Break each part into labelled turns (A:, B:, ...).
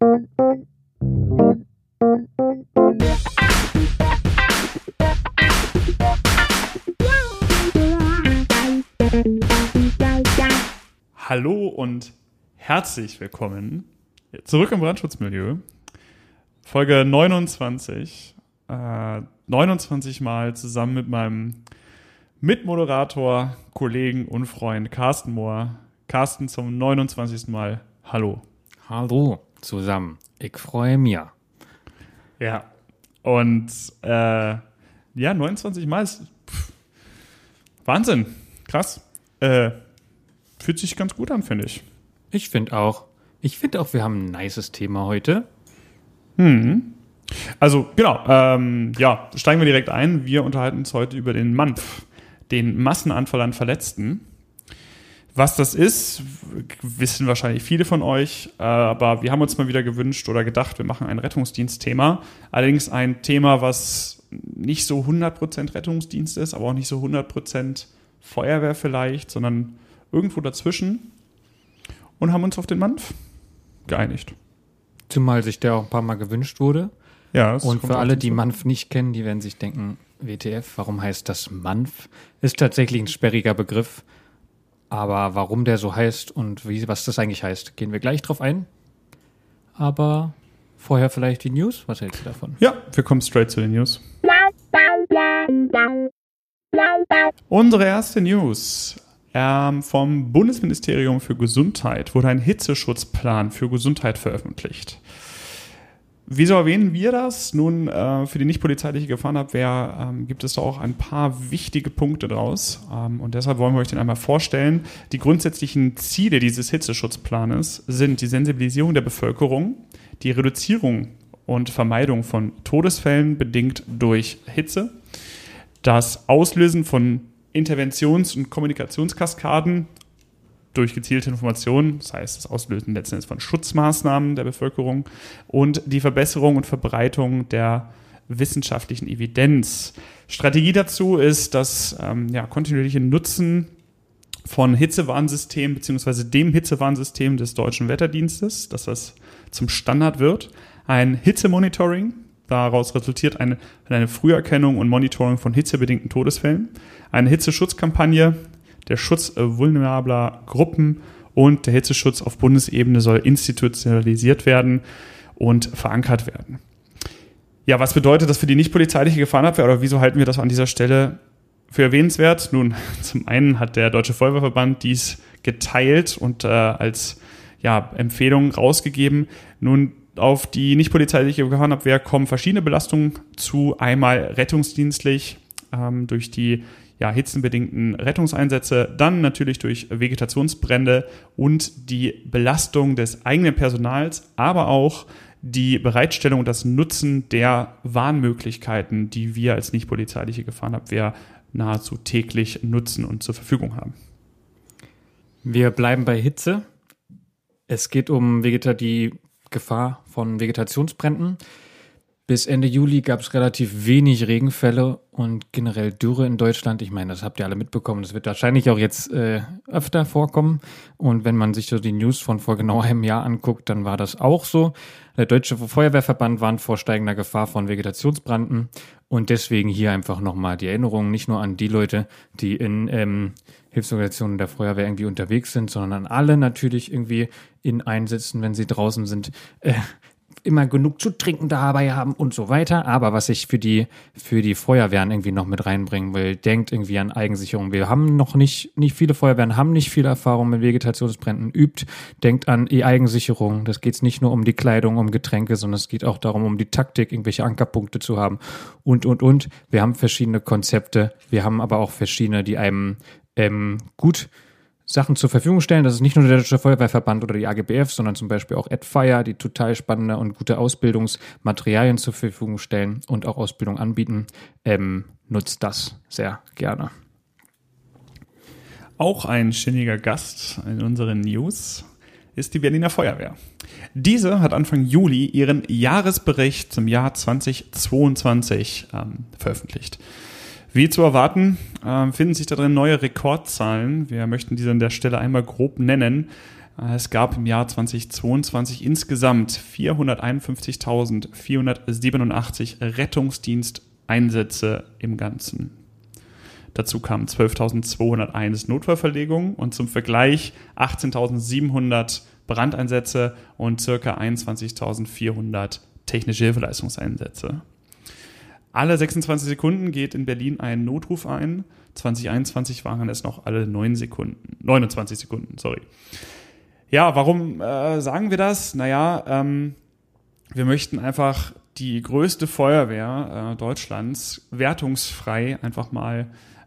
A: Hallo und herzlich willkommen zurück im Brandschutzmilieu. Folge 29. Äh, 29 Mal zusammen mit meinem Mitmoderator, Kollegen und Freund Carsten Mohr. Carsten zum 29. Mal. Hallo.
B: Hallo zusammen. Ich freue mich.
A: Ja. Und äh, ja, 29 Mal ist pff, Wahnsinn. Krass. Äh, fühlt sich ganz gut an, finde ich.
B: Ich finde auch. Ich finde auch, wir haben ein nices Thema heute.
A: Hm. Also, genau. Ähm, ja, steigen wir direkt ein. Wir unterhalten uns heute über den MANF, den Massenanfall an Verletzten. Was das ist, wissen wahrscheinlich viele von euch, äh, aber wir haben uns mal wieder gewünscht oder gedacht, wir machen ein Rettungsdienstthema. Allerdings ein Thema, was nicht so 100% Rettungsdienst ist, aber auch nicht so 100% Feuerwehr vielleicht, sondern irgendwo dazwischen und haben uns auf den Manf geeinigt.
B: Zumal sich der auch ein paar Mal gewünscht wurde.
A: Ja,
B: Und für alle, die. Manf nicht kennen, die werden sich denken, WTF, warum heißt das Manf? Ist tatsächlich ein sperriger Begriff. Aber warum der so heißt und wie, was das eigentlich heißt, gehen wir gleich drauf ein. Aber vorher vielleicht die News. Was hältst du davon?
A: Ja, wir kommen straight zu den News. Unsere erste News. Ähm, vom Bundesministerium für Gesundheit wurde ein Hitzeschutzplan für Gesundheit veröffentlicht. Wieso erwähnen wir das? Nun, äh, für die nicht polizeiliche Gefahrenabwehr ähm, gibt es da auch ein paar wichtige Punkte draus. Ähm, und deshalb wollen wir euch den einmal vorstellen. Die grundsätzlichen Ziele dieses Hitzeschutzplanes sind die Sensibilisierung der Bevölkerung, die Reduzierung und Vermeidung von Todesfällen bedingt durch Hitze, das Auslösen von Interventions- und Kommunikationskaskaden durch gezielte Informationen, das heißt das Auslösen letzten Endes von Schutzmaßnahmen der Bevölkerung und die Verbesserung und Verbreitung der wissenschaftlichen Evidenz. Strategie dazu ist das ähm, ja, kontinuierliche Nutzen von Hitzewarnsystemen beziehungsweise dem Hitzewarnsystem des Deutschen Wetterdienstes, dass das zum Standard wird. Ein Hitzemonitoring, daraus resultiert eine, eine Früherkennung und Monitoring von hitzebedingten Todesfällen, eine Hitzeschutzkampagne, der Schutz äh, vulnerabler Gruppen und der Hitzeschutz auf Bundesebene soll institutionalisiert werden und verankert werden. Ja, was bedeutet das für die nicht polizeiliche Gefahrenabwehr oder wieso halten wir das an dieser Stelle für erwähnenswert? Nun, zum einen hat der Deutsche Feuerwehrverband dies geteilt und äh, als ja, Empfehlung rausgegeben. Nun, auf die nicht polizeiliche Gefahrenabwehr kommen verschiedene Belastungen zu. Einmal rettungsdienstlich ähm, durch die ja, hitzenbedingten Rettungseinsätze, dann natürlich durch Vegetationsbrände und die Belastung des eigenen Personals, aber auch die Bereitstellung und das Nutzen der Warnmöglichkeiten, die wir als nicht polizeiliche Gefahrenabwehr nahezu täglich nutzen und zur Verfügung haben.
B: Wir bleiben bei Hitze. Es geht um Vegeta die Gefahr von Vegetationsbränden. Bis Ende Juli gab es relativ wenig Regenfälle und generell Dürre in Deutschland. Ich meine, das habt ihr alle mitbekommen. Das wird wahrscheinlich auch jetzt äh, öfter vorkommen. Und wenn man sich so die News von vor genau einem Jahr anguckt, dann war das auch so. Der Deutsche Feuerwehrverband warnt vor steigender Gefahr von Vegetationsbranden. Und deswegen hier einfach nochmal die Erinnerung, nicht nur an die Leute, die in ähm, Hilfsorganisationen der Feuerwehr irgendwie unterwegs sind, sondern an alle natürlich irgendwie in Einsätzen, wenn sie draußen sind, äh, immer genug zu trinken dabei haben und so weiter. Aber was ich für die, für die Feuerwehren irgendwie noch mit reinbringen will, denkt irgendwie an Eigensicherung. Wir haben noch nicht, nicht viele Feuerwehren haben nicht viel Erfahrung mit Vegetationsbränden, übt, denkt an die Eigensicherung. Das geht nicht nur um die Kleidung, um Getränke, sondern es geht auch darum, um die Taktik, irgendwelche Ankerpunkte zu haben und, und, und. Wir haben verschiedene Konzepte. Wir haben aber auch verschiedene, die einem ähm, gut Sachen zur Verfügung stellen. Das ist nicht nur der Deutsche Feuerwehrverband oder die AGBF, sondern zum Beispiel auch AdFire, die total spannende und gute Ausbildungsmaterialien zur Verfügung stellen und auch Ausbildung anbieten. Ähm, nutzt das sehr gerne.
A: Auch ein ständiger Gast in unseren News ist die Berliner Feuerwehr. Diese hat Anfang Juli ihren Jahresbericht zum Jahr 2022 ähm, veröffentlicht. Wie zu erwarten, äh, finden sich da drin neue Rekordzahlen. Wir möchten diese an der Stelle einmal grob nennen. Es gab im Jahr 2022 insgesamt 451.487 Rettungsdiensteinsätze im Ganzen. Dazu kamen 12.201 Notfallverlegungen und zum Vergleich 18.700 Brandeinsätze und ca. 21.400 technische Hilfeleistungseinsätze. Alle 26 Sekunden geht in Berlin ein Notruf ein. 2021 waren es noch alle 9 Sekunden, 29 Sekunden, sorry. Ja, warum äh, sagen wir das? Naja, ähm, wir möchten einfach die größte Feuerwehr äh, Deutschlands wertungsfrei einfach mal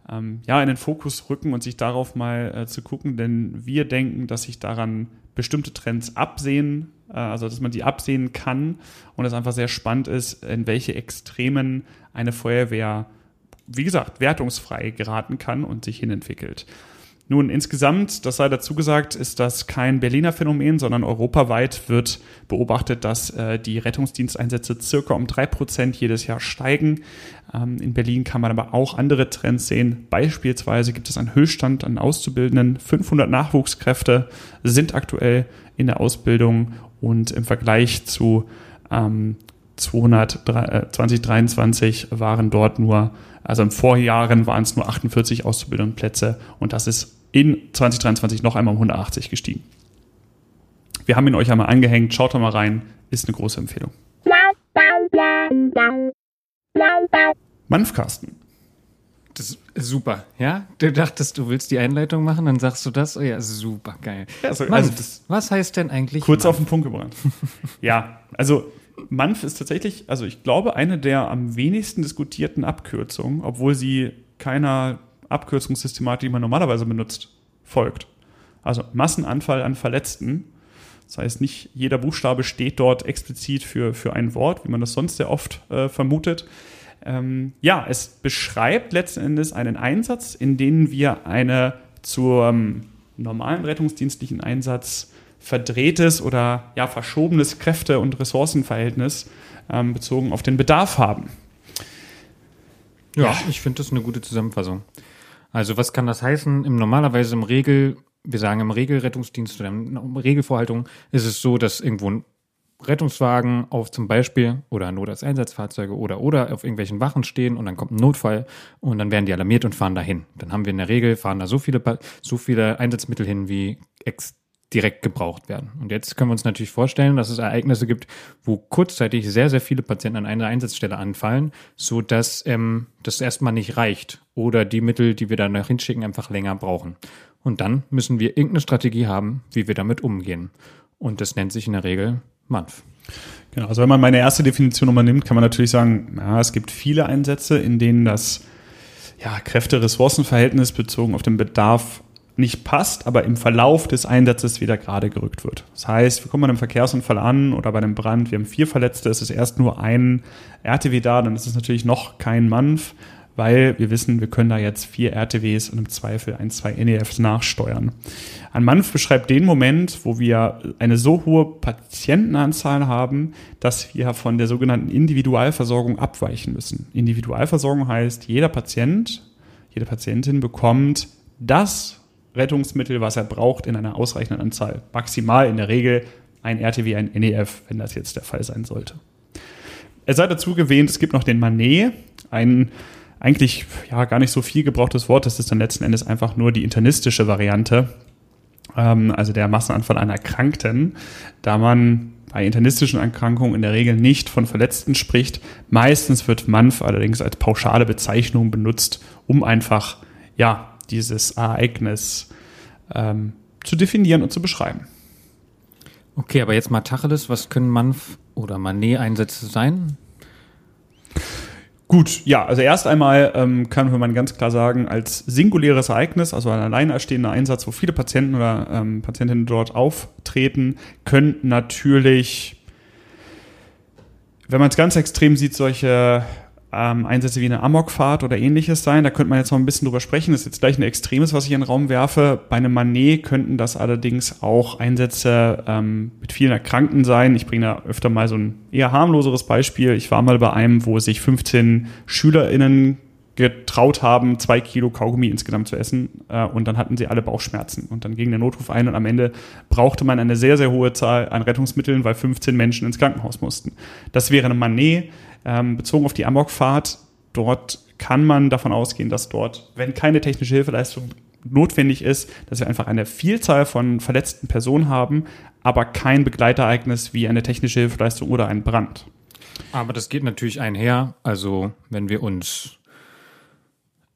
A: ähm, ja, in den Fokus rücken und sich darauf mal äh, zu gucken, denn wir denken, dass sich daran bestimmte Trends absehen, äh, also dass man die absehen kann und es einfach sehr spannend ist, in welche Extremen eine Feuerwehr, wie gesagt, wertungsfrei geraten kann und sich hinentwickelt. Nun, insgesamt, das sei dazu gesagt, ist das kein Berliner Phänomen, sondern europaweit wird beobachtet, dass äh, die Rettungsdiensteinsätze circa um drei Prozent jedes Jahr steigen. Ähm, in Berlin kann man aber auch andere Trends sehen. Beispielsweise gibt es einen Höchststand an Auszubildenden. 500 Nachwuchskräfte sind aktuell in der Ausbildung und im Vergleich zu ähm, 200, äh, 2023 waren dort nur also im Vorjahren waren es nur 48 Auszubildendenplätze und das ist in 2023 noch einmal um 180 gestiegen. Wir haben ihn euch einmal angehängt, schaut da mal rein, ist eine große Empfehlung. Manfkasten.
B: Das ist super, ja? Du dachtest, du willst die Einleitung machen, dann sagst du das. Oh ja, super, geil. Ja, also, Manf, also was heißt denn eigentlich?
A: Kurz Manf? auf den Punkt gebracht. ja, also Manf ist tatsächlich, also ich glaube, eine der am wenigsten diskutierten Abkürzungen, obwohl sie keiner Abkürzungssystematik, die man normalerweise benutzt, folgt. Also Massenanfall an Verletzten. Das heißt, nicht jeder Buchstabe steht dort explizit für, für ein Wort, wie man das sonst sehr oft äh, vermutet. Ähm, ja, es beschreibt letzten Endes einen Einsatz, in dem wir eine zum normalen rettungsdienstlichen Einsatz verdrehtes oder ja, verschobenes Kräfte- und Ressourcenverhältnis ähm, bezogen auf den Bedarf haben.
B: Ja, ja. ich finde das eine gute Zusammenfassung. Also was kann das heißen? Im normalerweise im Regel, wir sagen im Regelrettungsdienst oder in Regelvorhaltung ist es so, dass irgendwo ein Rettungswagen auf zum Beispiel oder Notarzteinsatzfahrzeuge oder oder auf irgendwelchen Wachen stehen und dann kommt ein Notfall und dann werden die alarmiert und fahren dahin. Dann haben wir in der Regel fahren da so viele so viele Einsatzmittel hin wie direkt gebraucht werden. Und jetzt können wir uns natürlich vorstellen, dass es Ereignisse gibt, wo kurzzeitig sehr, sehr viele Patienten an einer Einsatzstelle anfallen, so dass ähm, das erstmal nicht reicht oder die Mittel, die wir da noch hinschicken, einfach länger brauchen. Und dann müssen wir irgendeine Strategie haben, wie wir damit umgehen. Und das nennt sich in der Regel MANF.
A: Genau, also wenn man meine erste Definition nochmal nimmt, kann man natürlich sagen, ja, es gibt viele Einsätze, in denen das ja, Kräfte-Ressourcen-Verhältnis bezogen auf den Bedarf nicht passt, aber im Verlauf des Einsatzes wieder gerade gerückt wird. Das heißt, wir kommen bei einem Verkehrsunfall an oder bei einem Brand, wir haben vier Verletzte, es ist erst nur ein RTW da, dann ist es natürlich noch kein MANF, weil wir wissen, wir können da jetzt vier RTWs und im Zweifel ein, zwei NEFs nachsteuern. Ein MANF beschreibt den Moment, wo wir eine so hohe Patientenanzahl haben, dass wir von der sogenannten Individualversorgung abweichen müssen. Individualversorgung heißt, jeder Patient, jede Patientin bekommt das Rettungsmittel, was er braucht, in einer ausreichenden Anzahl. Maximal in der Regel ein RTW, ein NEF, wenn das jetzt der Fall sein sollte. Es sei dazu gewähnt, es gibt noch den Manet, ein eigentlich ja gar nicht so viel gebrauchtes Wort. Das ist dann letzten Endes einfach nur die internistische Variante, ähm, also der Massenanfall einer Erkrankten, da man bei internistischen Erkrankungen in der Regel nicht von Verletzten spricht. Meistens wird MANF allerdings als pauschale Bezeichnung benutzt, um einfach ja dieses Ereignis ähm, zu definieren und zu beschreiben.
B: Okay, aber jetzt mal Tacheles, was können Manf- oder Manet-Einsätze sein?
A: Gut, ja, also erst einmal ähm, kann man ganz klar sagen, als singuläres Ereignis, also ein alleinerstehender Einsatz, wo viele Patienten oder ähm, Patientinnen dort auftreten, können natürlich, wenn man es ganz extrem sieht, solche ähm, Einsätze wie eine Amokfahrt oder ähnliches sein. Da könnte man jetzt noch ein bisschen drüber sprechen. Das ist jetzt gleich ein Extremes, was ich in den Raum werfe. Bei einem Manet könnten das allerdings auch Einsätze ähm, mit vielen Erkrankten sein. Ich bringe da öfter mal so ein eher harmloseres Beispiel. Ich war mal bei einem, wo sich 15 SchülerInnen getraut haben, zwei Kilo Kaugummi insgesamt zu essen äh, und dann hatten sie alle Bauchschmerzen und dann ging der Notruf ein und am Ende brauchte man eine sehr, sehr hohe Zahl an Rettungsmitteln, weil 15 Menschen ins Krankenhaus mussten. Das wäre eine Manet ähm, bezogen auf die Amokfahrt. Dort kann man davon ausgehen, dass dort, wenn keine technische Hilfeleistung notwendig ist, dass wir einfach eine Vielzahl von verletzten Personen haben, aber kein Begleitereignis wie eine technische Hilfeleistung oder ein Brand.
B: Aber das geht natürlich einher. Also wenn wir uns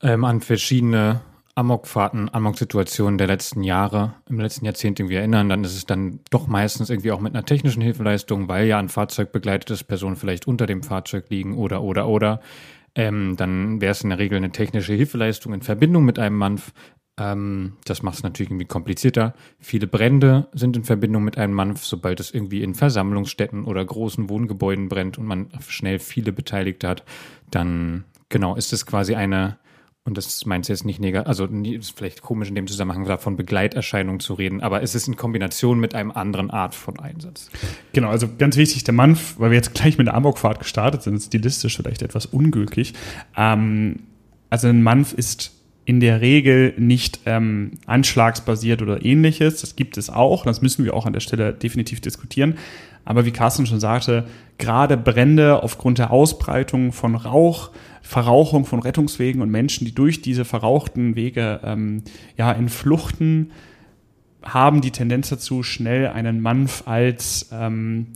B: ähm, an verschiedene Amokfahrten, Amok-Situationen der letzten Jahre, im letzten Jahrzehnt irgendwie erinnern, dann ist es dann doch meistens irgendwie auch mit einer technischen Hilfeleistung, weil ja ein Fahrzeug begleitetes Personen vielleicht unter dem Fahrzeug liegen oder, oder, oder. Ähm, dann wäre es in der Regel eine technische Hilfeleistung in Verbindung mit einem Manf. Ähm, das macht es natürlich irgendwie komplizierter. Viele Brände sind in Verbindung mit einem Manf, sobald es irgendwie in Versammlungsstätten oder großen Wohngebäuden brennt und man schnell viele Beteiligte hat, dann genau ist es quasi eine und das meinst du jetzt nicht negativ, also ist vielleicht komisch in dem Zusammenhang davon Begleiterscheinungen zu reden, aber es ist in Kombination mit einem anderen Art von Einsatz.
A: Genau, also ganz wichtig, der Mann, weil wir jetzt gleich mit der Amokfahrt gestartet sind, stilistisch vielleicht etwas ungültig. Ähm, also ein Manf ist in der Regel nicht ähm, anschlagsbasiert oder ähnliches. Das gibt es auch, das müssen wir auch an der Stelle definitiv diskutieren. Aber wie Carsten schon sagte, gerade Brände aufgrund der Ausbreitung von Rauch, Verrauchung von Rettungswegen und Menschen, die durch diese verrauchten Wege ähm, ja, entfluchten, haben die Tendenz dazu, schnell einen Manf als ähm,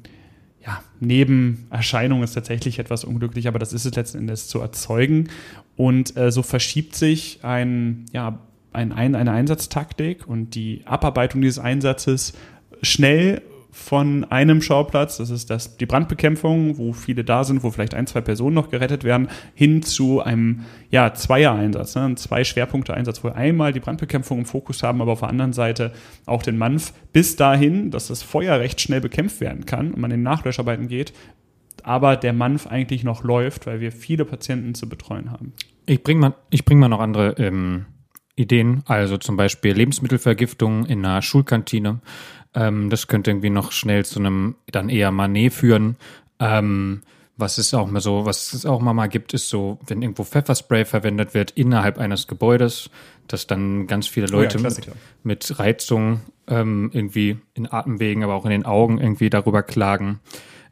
A: ja, Nebenerscheinung ist tatsächlich etwas unglücklich, aber das ist es letzten Endes zu erzeugen. Und äh, so verschiebt sich ein, ja, ein, ein, eine Einsatztaktik und die Abarbeitung dieses Einsatzes schnell von einem Schauplatz, das ist das, die Brandbekämpfung, wo viele da sind, wo vielleicht ein, zwei Personen noch gerettet werden, hin zu einem ja, Zweier-Einsatz, ne, ein Zwei-Schwerpunkte-Einsatz, wo wir einmal die Brandbekämpfung im Fokus haben, aber auf der anderen Seite auch den Manf, bis dahin, dass das Feuer recht schnell bekämpft werden kann und man in Nachlöscharbeiten geht, aber der Manf eigentlich noch läuft, weil wir viele Patienten zu betreuen haben.
B: Ich bringe mal, bring mal noch andere ähm, Ideen, also zum Beispiel Lebensmittelvergiftung in einer Schulkantine ähm, das könnte irgendwie noch schnell zu einem dann eher Manet führen. Ähm, was es auch mal so, was es auch mal, mal gibt, ist so, wenn irgendwo Pfefferspray verwendet wird innerhalb eines Gebäudes, dass dann ganz viele Leute oh ja, mit, mit, Reizung ähm, irgendwie in Atemwegen, aber auch in den Augen irgendwie darüber klagen.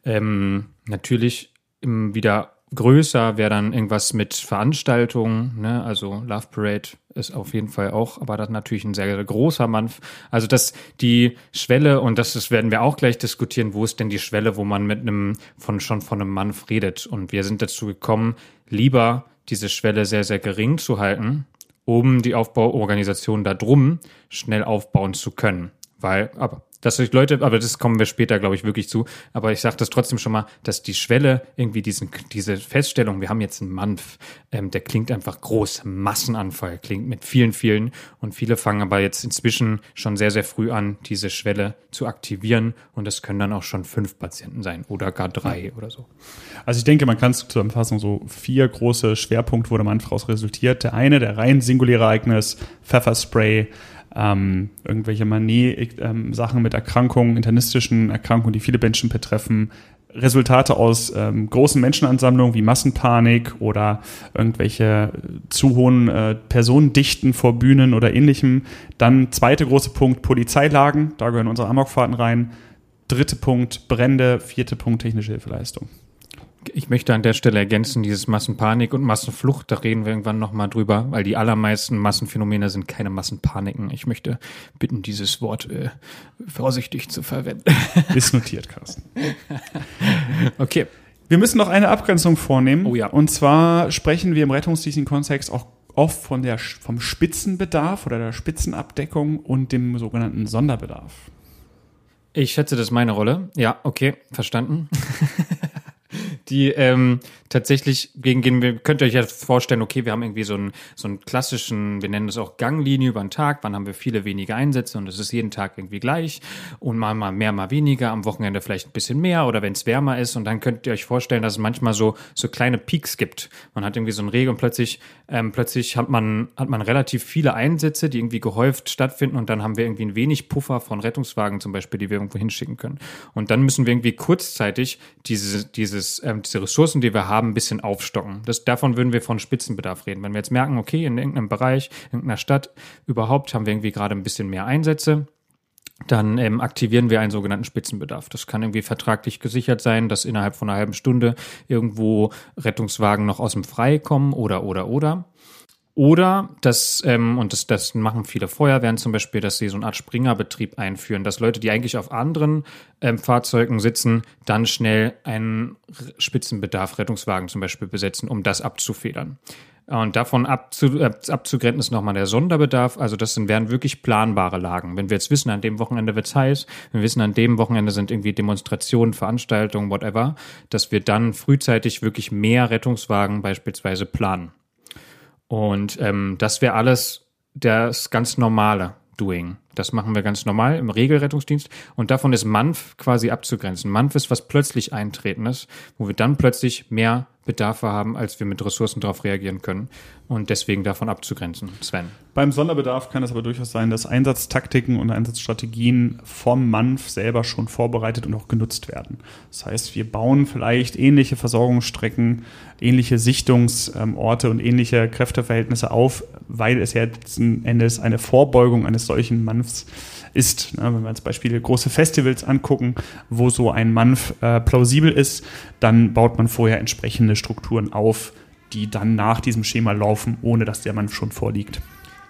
B: Ähm, natürlich wieder größer wäre dann irgendwas mit Veranstaltungen, ne? also Love Parade ist auf jeden Fall auch, aber das natürlich ein sehr, sehr großer Mann. Also dass die Schwelle, und das, das werden wir auch gleich diskutieren, wo ist denn die Schwelle, wo man mit einem, von schon von einem Mann redet. Und wir sind dazu gekommen, lieber diese Schwelle sehr, sehr gering zu halten, um die Aufbauorganisation da drum schnell aufbauen zu können. Weil, aber dass sich Leute, aber das kommen wir später, glaube ich, wirklich zu. Aber ich sage das trotzdem schon mal, dass die Schwelle irgendwie diesen, diese Feststellung, wir haben jetzt einen Manf, ähm, der klingt einfach groß, Massenanfall, klingt mit vielen, vielen. Und viele fangen aber jetzt inzwischen schon sehr, sehr früh an, diese Schwelle zu aktivieren. Und es können dann auch schon fünf Patienten sein oder gar drei ja. oder so.
A: Also ich denke, man kann es zusammenfassen, so vier große Schwerpunkte, wo der Manf raus resultiert. Der eine, der rein singuläre Ereignis, Pfefferspray, ähm, irgendwelche Manie-Sachen ähm, mit Erkrankungen, internistischen Erkrankungen, die viele Menschen betreffen, Resultate aus ähm, großen Menschenansammlungen wie Massenpanik oder irgendwelche zu hohen äh, Personendichten vor Bühnen oder ähnlichem. Dann zweiter große Punkt Polizeilagen, da gehören unsere Amokfahrten rein. Dritte Punkt Brände, vierte Punkt technische Hilfeleistung.
B: Ich möchte an der Stelle ergänzen, dieses Massenpanik und Massenflucht, da reden wir irgendwann nochmal drüber, weil die allermeisten Massenphänomene sind keine Massenpaniken. Ich möchte bitten, dieses Wort äh, vorsichtig zu verwenden.
A: Ist notiert, Carsten.
B: okay.
A: Wir müssen noch eine Abgrenzung vornehmen. Oh ja. Und zwar sprechen wir im rettungsdienstlichen Kontext auch oft von der, vom Spitzenbedarf oder der Spitzenabdeckung und dem sogenannten Sonderbedarf.
B: Ich schätze, das ist meine Rolle. Ja, okay, verstanden. die ähm, tatsächlich gegen, gegen wir könnt ihr euch ja vorstellen, okay, wir haben irgendwie so einen, so einen klassischen, wir nennen das auch Ganglinie über den Tag, wann haben wir viele wenige Einsätze und es ist jeden Tag irgendwie gleich. Und mal, mal mehr, mal weniger, am Wochenende vielleicht ein bisschen mehr oder wenn es wärmer ist. Und dann könnt ihr euch vorstellen, dass es manchmal so, so kleine Peaks gibt. Man hat irgendwie so einen Regen und plötzlich, ähm, plötzlich hat man, hat man relativ viele Einsätze, die irgendwie gehäuft stattfinden. Und dann haben wir irgendwie ein wenig Puffer von Rettungswagen zum Beispiel, die wir irgendwo hinschicken können. Und dann müssen wir irgendwie kurzzeitig diese, dieses ähm, diese Ressourcen, die wir haben, ein bisschen aufstocken. Das, davon würden wir von Spitzenbedarf reden. Wenn wir jetzt merken, okay, in irgendeinem Bereich, in irgendeiner Stadt überhaupt haben wir irgendwie gerade ein bisschen mehr Einsätze, dann ähm, aktivieren wir einen sogenannten Spitzenbedarf. Das kann irgendwie vertraglich gesichert sein, dass innerhalb von einer halben Stunde irgendwo Rettungswagen noch aus dem Frei kommen oder, oder, oder. Oder das, ähm, und das, das machen viele Feuerwehren zum Beispiel, dass sie so eine Art Springerbetrieb einführen, dass Leute, die eigentlich auf anderen ähm, Fahrzeugen sitzen, dann schnell einen Spitzenbedarf Rettungswagen zum Beispiel besetzen, um das abzufedern. Und davon abzu, äh, abzugrenzen ist nochmal der Sonderbedarf. Also das sind, wären wirklich planbare Lagen. Wenn wir jetzt wissen, an dem Wochenende wird's heiß, wir wissen, an dem Wochenende sind irgendwie Demonstrationen, Veranstaltungen, whatever, dass wir dann frühzeitig wirklich mehr Rettungswagen beispielsweise planen. Und ähm, das wäre alles das ganz normale Doing. Das machen wir ganz normal im Regelrettungsdienst. Und davon ist MANF quasi abzugrenzen. MANF ist was plötzlich Eintretendes, wo wir dann plötzlich mehr Bedarfe haben, als wir mit Ressourcen darauf reagieren können und deswegen davon abzugrenzen. Sven.
A: Beim Sonderbedarf kann es aber durchaus sein, dass Einsatztaktiken und Einsatzstrategien vom MANF selber schon vorbereitet und auch genutzt werden. Das heißt, wir bauen vielleicht ähnliche Versorgungsstrecken, ähnliche Sichtungsorte und ähnliche Kräfteverhältnisse auf, weil es ja letzten Endes eine Vorbeugung eines solchen MANFs ist. Ne, wenn wir uns Beispiele große Festivals angucken, wo so ein Manf äh, plausibel ist, dann baut man vorher entsprechende Strukturen auf, die dann nach diesem Schema laufen, ohne dass der Manf schon vorliegt.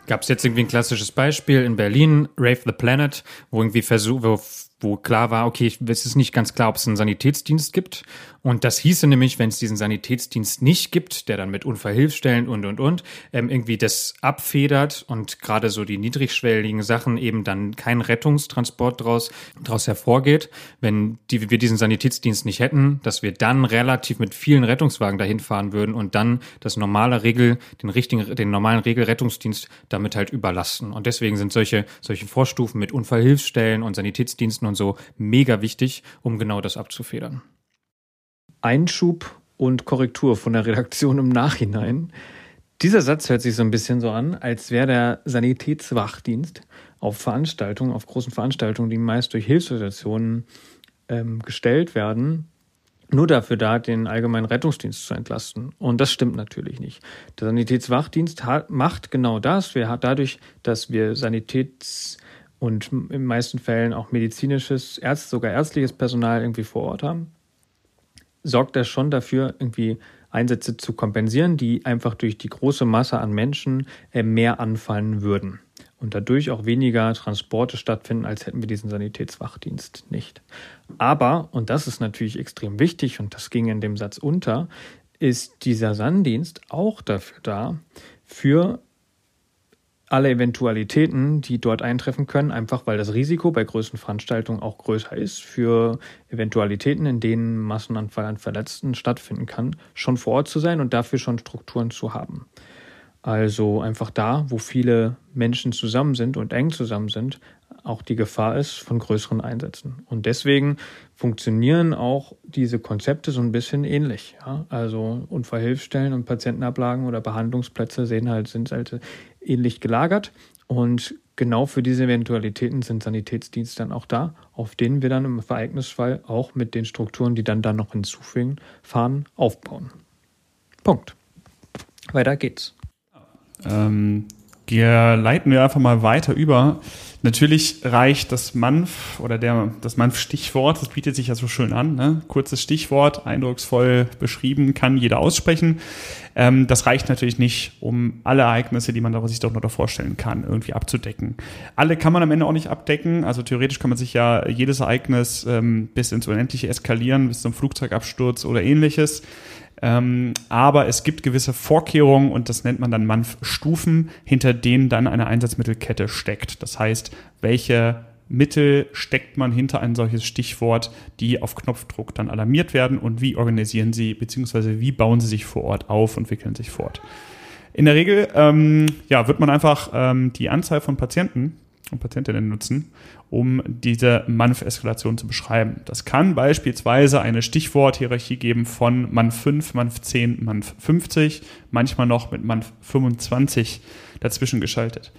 B: Gab es jetzt irgendwie ein klassisches Beispiel in Berlin, Rave the Planet, wo irgendwie versuch, wo, wo klar war, okay, es ist nicht ganz klar, ob es einen Sanitätsdienst gibt und das hieße nämlich, wenn es diesen Sanitätsdienst nicht gibt, der dann mit Unfallhilfstellen und und und ähm, irgendwie das abfedert und gerade so die niedrigschwelligen Sachen eben dann kein Rettungstransport draus, draus hervorgeht, wenn die, wir diesen Sanitätsdienst nicht hätten, dass wir dann relativ mit vielen Rettungswagen dahin fahren würden und dann das normale Regel, den richtigen, den normalen Regelrettungsdienst damit halt überlasten. Und deswegen sind solche, solche Vorstufen mit Unfallhilfstellen und Sanitätsdiensten und so mega wichtig, um genau das abzufedern. Einschub und Korrektur von der Redaktion im Nachhinein. Dieser Satz hört sich so ein bisschen so an, als wäre der Sanitätswachdienst auf Veranstaltungen, auf großen Veranstaltungen, die meist durch Hilfsorganisationen ähm, gestellt werden, nur dafür da, den allgemeinen Rettungsdienst zu entlasten. Und das stimmt natürlich nicht. Der Sanitätswachdienst hat, macht genau das. Wir haben dadurch, dass wir Sanitäts- und in den meisten Fällen auch medizinisches, Ärzt, sogar ärztliches Personal irgendwie vor Ort haben, sorgt das schon dafür, irgendwie Einsätze zu kompensieren, die einfach durch die große Masse an Menschen äh, mehr anfallen würden. Und dadurch auch weniger Transporte stattfinden, als hätten wir diesen Sanitätswachdienst nicht. Aber, und das ist natürlich extrem wichtig, und das ging in dem Satz unter, ist dieser Sanddienst auch dafür da, für alle Eventualitäten, die dort eintreffen können, einfach weil das Risiko bei größeren Veranstaltungen auch größer ist, für Eventualitäten, in denen Massenanfall an Verletzten stattfinden kann, schon vor Ort zu sein und dafür schon Strukturen zu haben. Also einfach da, wo viele Menschen zusammen sind und eng zusammen sind, auch die Gefahr ist von größeren Einsätzen. Und deswegen funktionieren auch diese Konzepte so ein bisschen ähnlich. Ja? Also Unfallhilfstellen und Patientenablagen oder Behandlungsplätze sehen halt, sind halt ähnlich gelagert. Und genau für diese Eventualitäten sind Sanitätsdienste dann auch da, auf denen wir dann im Vereignisfall auch mit den Strukturen, die dann da noch hinzufügen, fahren, aufbauen. Punkt. Weiter geht's.
A: Ähm, leiten wir einfach mal weiter über Natürlich reicht das Manf oder der, das Manf-Stichwort, das bietet sich ja so schön an. Ne? Kurzes Stichwort, eindrucksvoll beschrieben, kann jeder aussprechen. Ähm, das reicht natürlich nicht, um alle Ereignisse, die man sich doch noch vorstellen kann, irgendwie abzudecken. Alle kann man am Ende auch nicht abdecken. Also theoretisch kann man sich ja jedes Ereignis ähm, bis ins Unendliche eskalieren, bis zum Flugzeugabsturz oder ähnliches. Ähm, aber es gibt gewisse Vorkehrungen und das nennt man dann MANF-Stufen, hinter denen dann eine Einsatzmittelkette steckt. Das heißt, welche Mittel steckt man hinter ein solches Stichwort, die auf Knopfdruck dann alarmiert werden und wie organisieren sie, beziehungsweise wie bauen sie sich vor Ort auf und wickeln sich fort. In der Regel ähm, ja, wird man einfach ähm, die Anzahl von Patienten und Patientinnen nutzen, um diese MANF-Eskalation zu beschreiben. Das kann beispielsweise eine Stichworthierarchie geben von MANF 5, MANF 10, MANF 50, manchmal noch mit MANF 25 dazwischen geschaltet.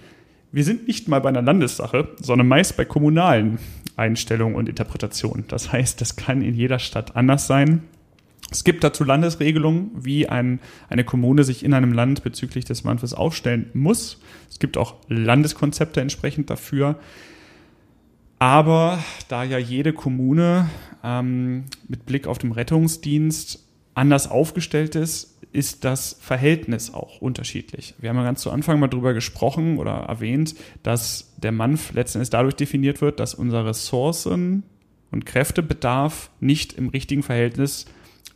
A: Wir sind nicht mal bei einer Landessache, sondern meist bei kommunalen Einstellungen und Interpretationen. Das heißt, das kann in jeder Stadt anders sein. Es gibt dazu Landesregelungen, wie ein, eine Kommune sich in einem Land bezüglich des Manfes aufstellen muss. Es gibt auch Landeskonzepte entsprechend dafür. Aber da ja jede Kommune ähm, mit Blick auf den Rettungsdienst anders aufgestellt ist, ist das Verhältnis auch unterschiedlich. Wir haben ja ganz zu Anfang mal drüber gesprochen oder erwähnt, dass der MANF letzten Endes dadurch definiert wird, dass unser Ressourcen und Kräftebedarf nicht im richtigen Verhältnis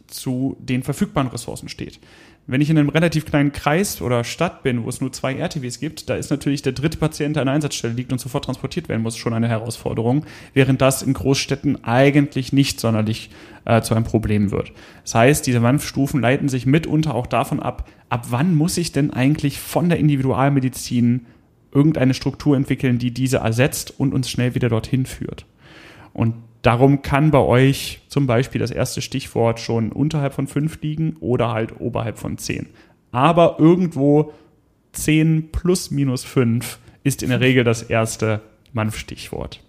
A: zu den verfügbaren Ressourcen steht. Wenn ich in einem relativ kleinen Kreis oder Stadt bin, wo es nur zwei RTWs gibt, da ist natürlich der dritte Patient, der an der Einsatzstelle liegt und sofort transportiert werden muss, schon eine Herausforderung, während das in Großstädten eigentlich nicht sonderlich äh, zu einem Problem wird. Das heißt, diese Wanfstufen leiten sich mitunter auch davon ab, ab wann muss ich denn eigentlich von der Individualmedizin irgendeine Struktur entwickeln, die diese ersetzt und uns schnell wieder dorthin führt. Und Darum kann bei euch zum Beispiel das erste Stichwort schon unterhalb von fünf liegen oder halt oberhalb von zehn. Aber irgendwo zehn plus minus fünf ist in der Regel das erste Manf-Stichwort.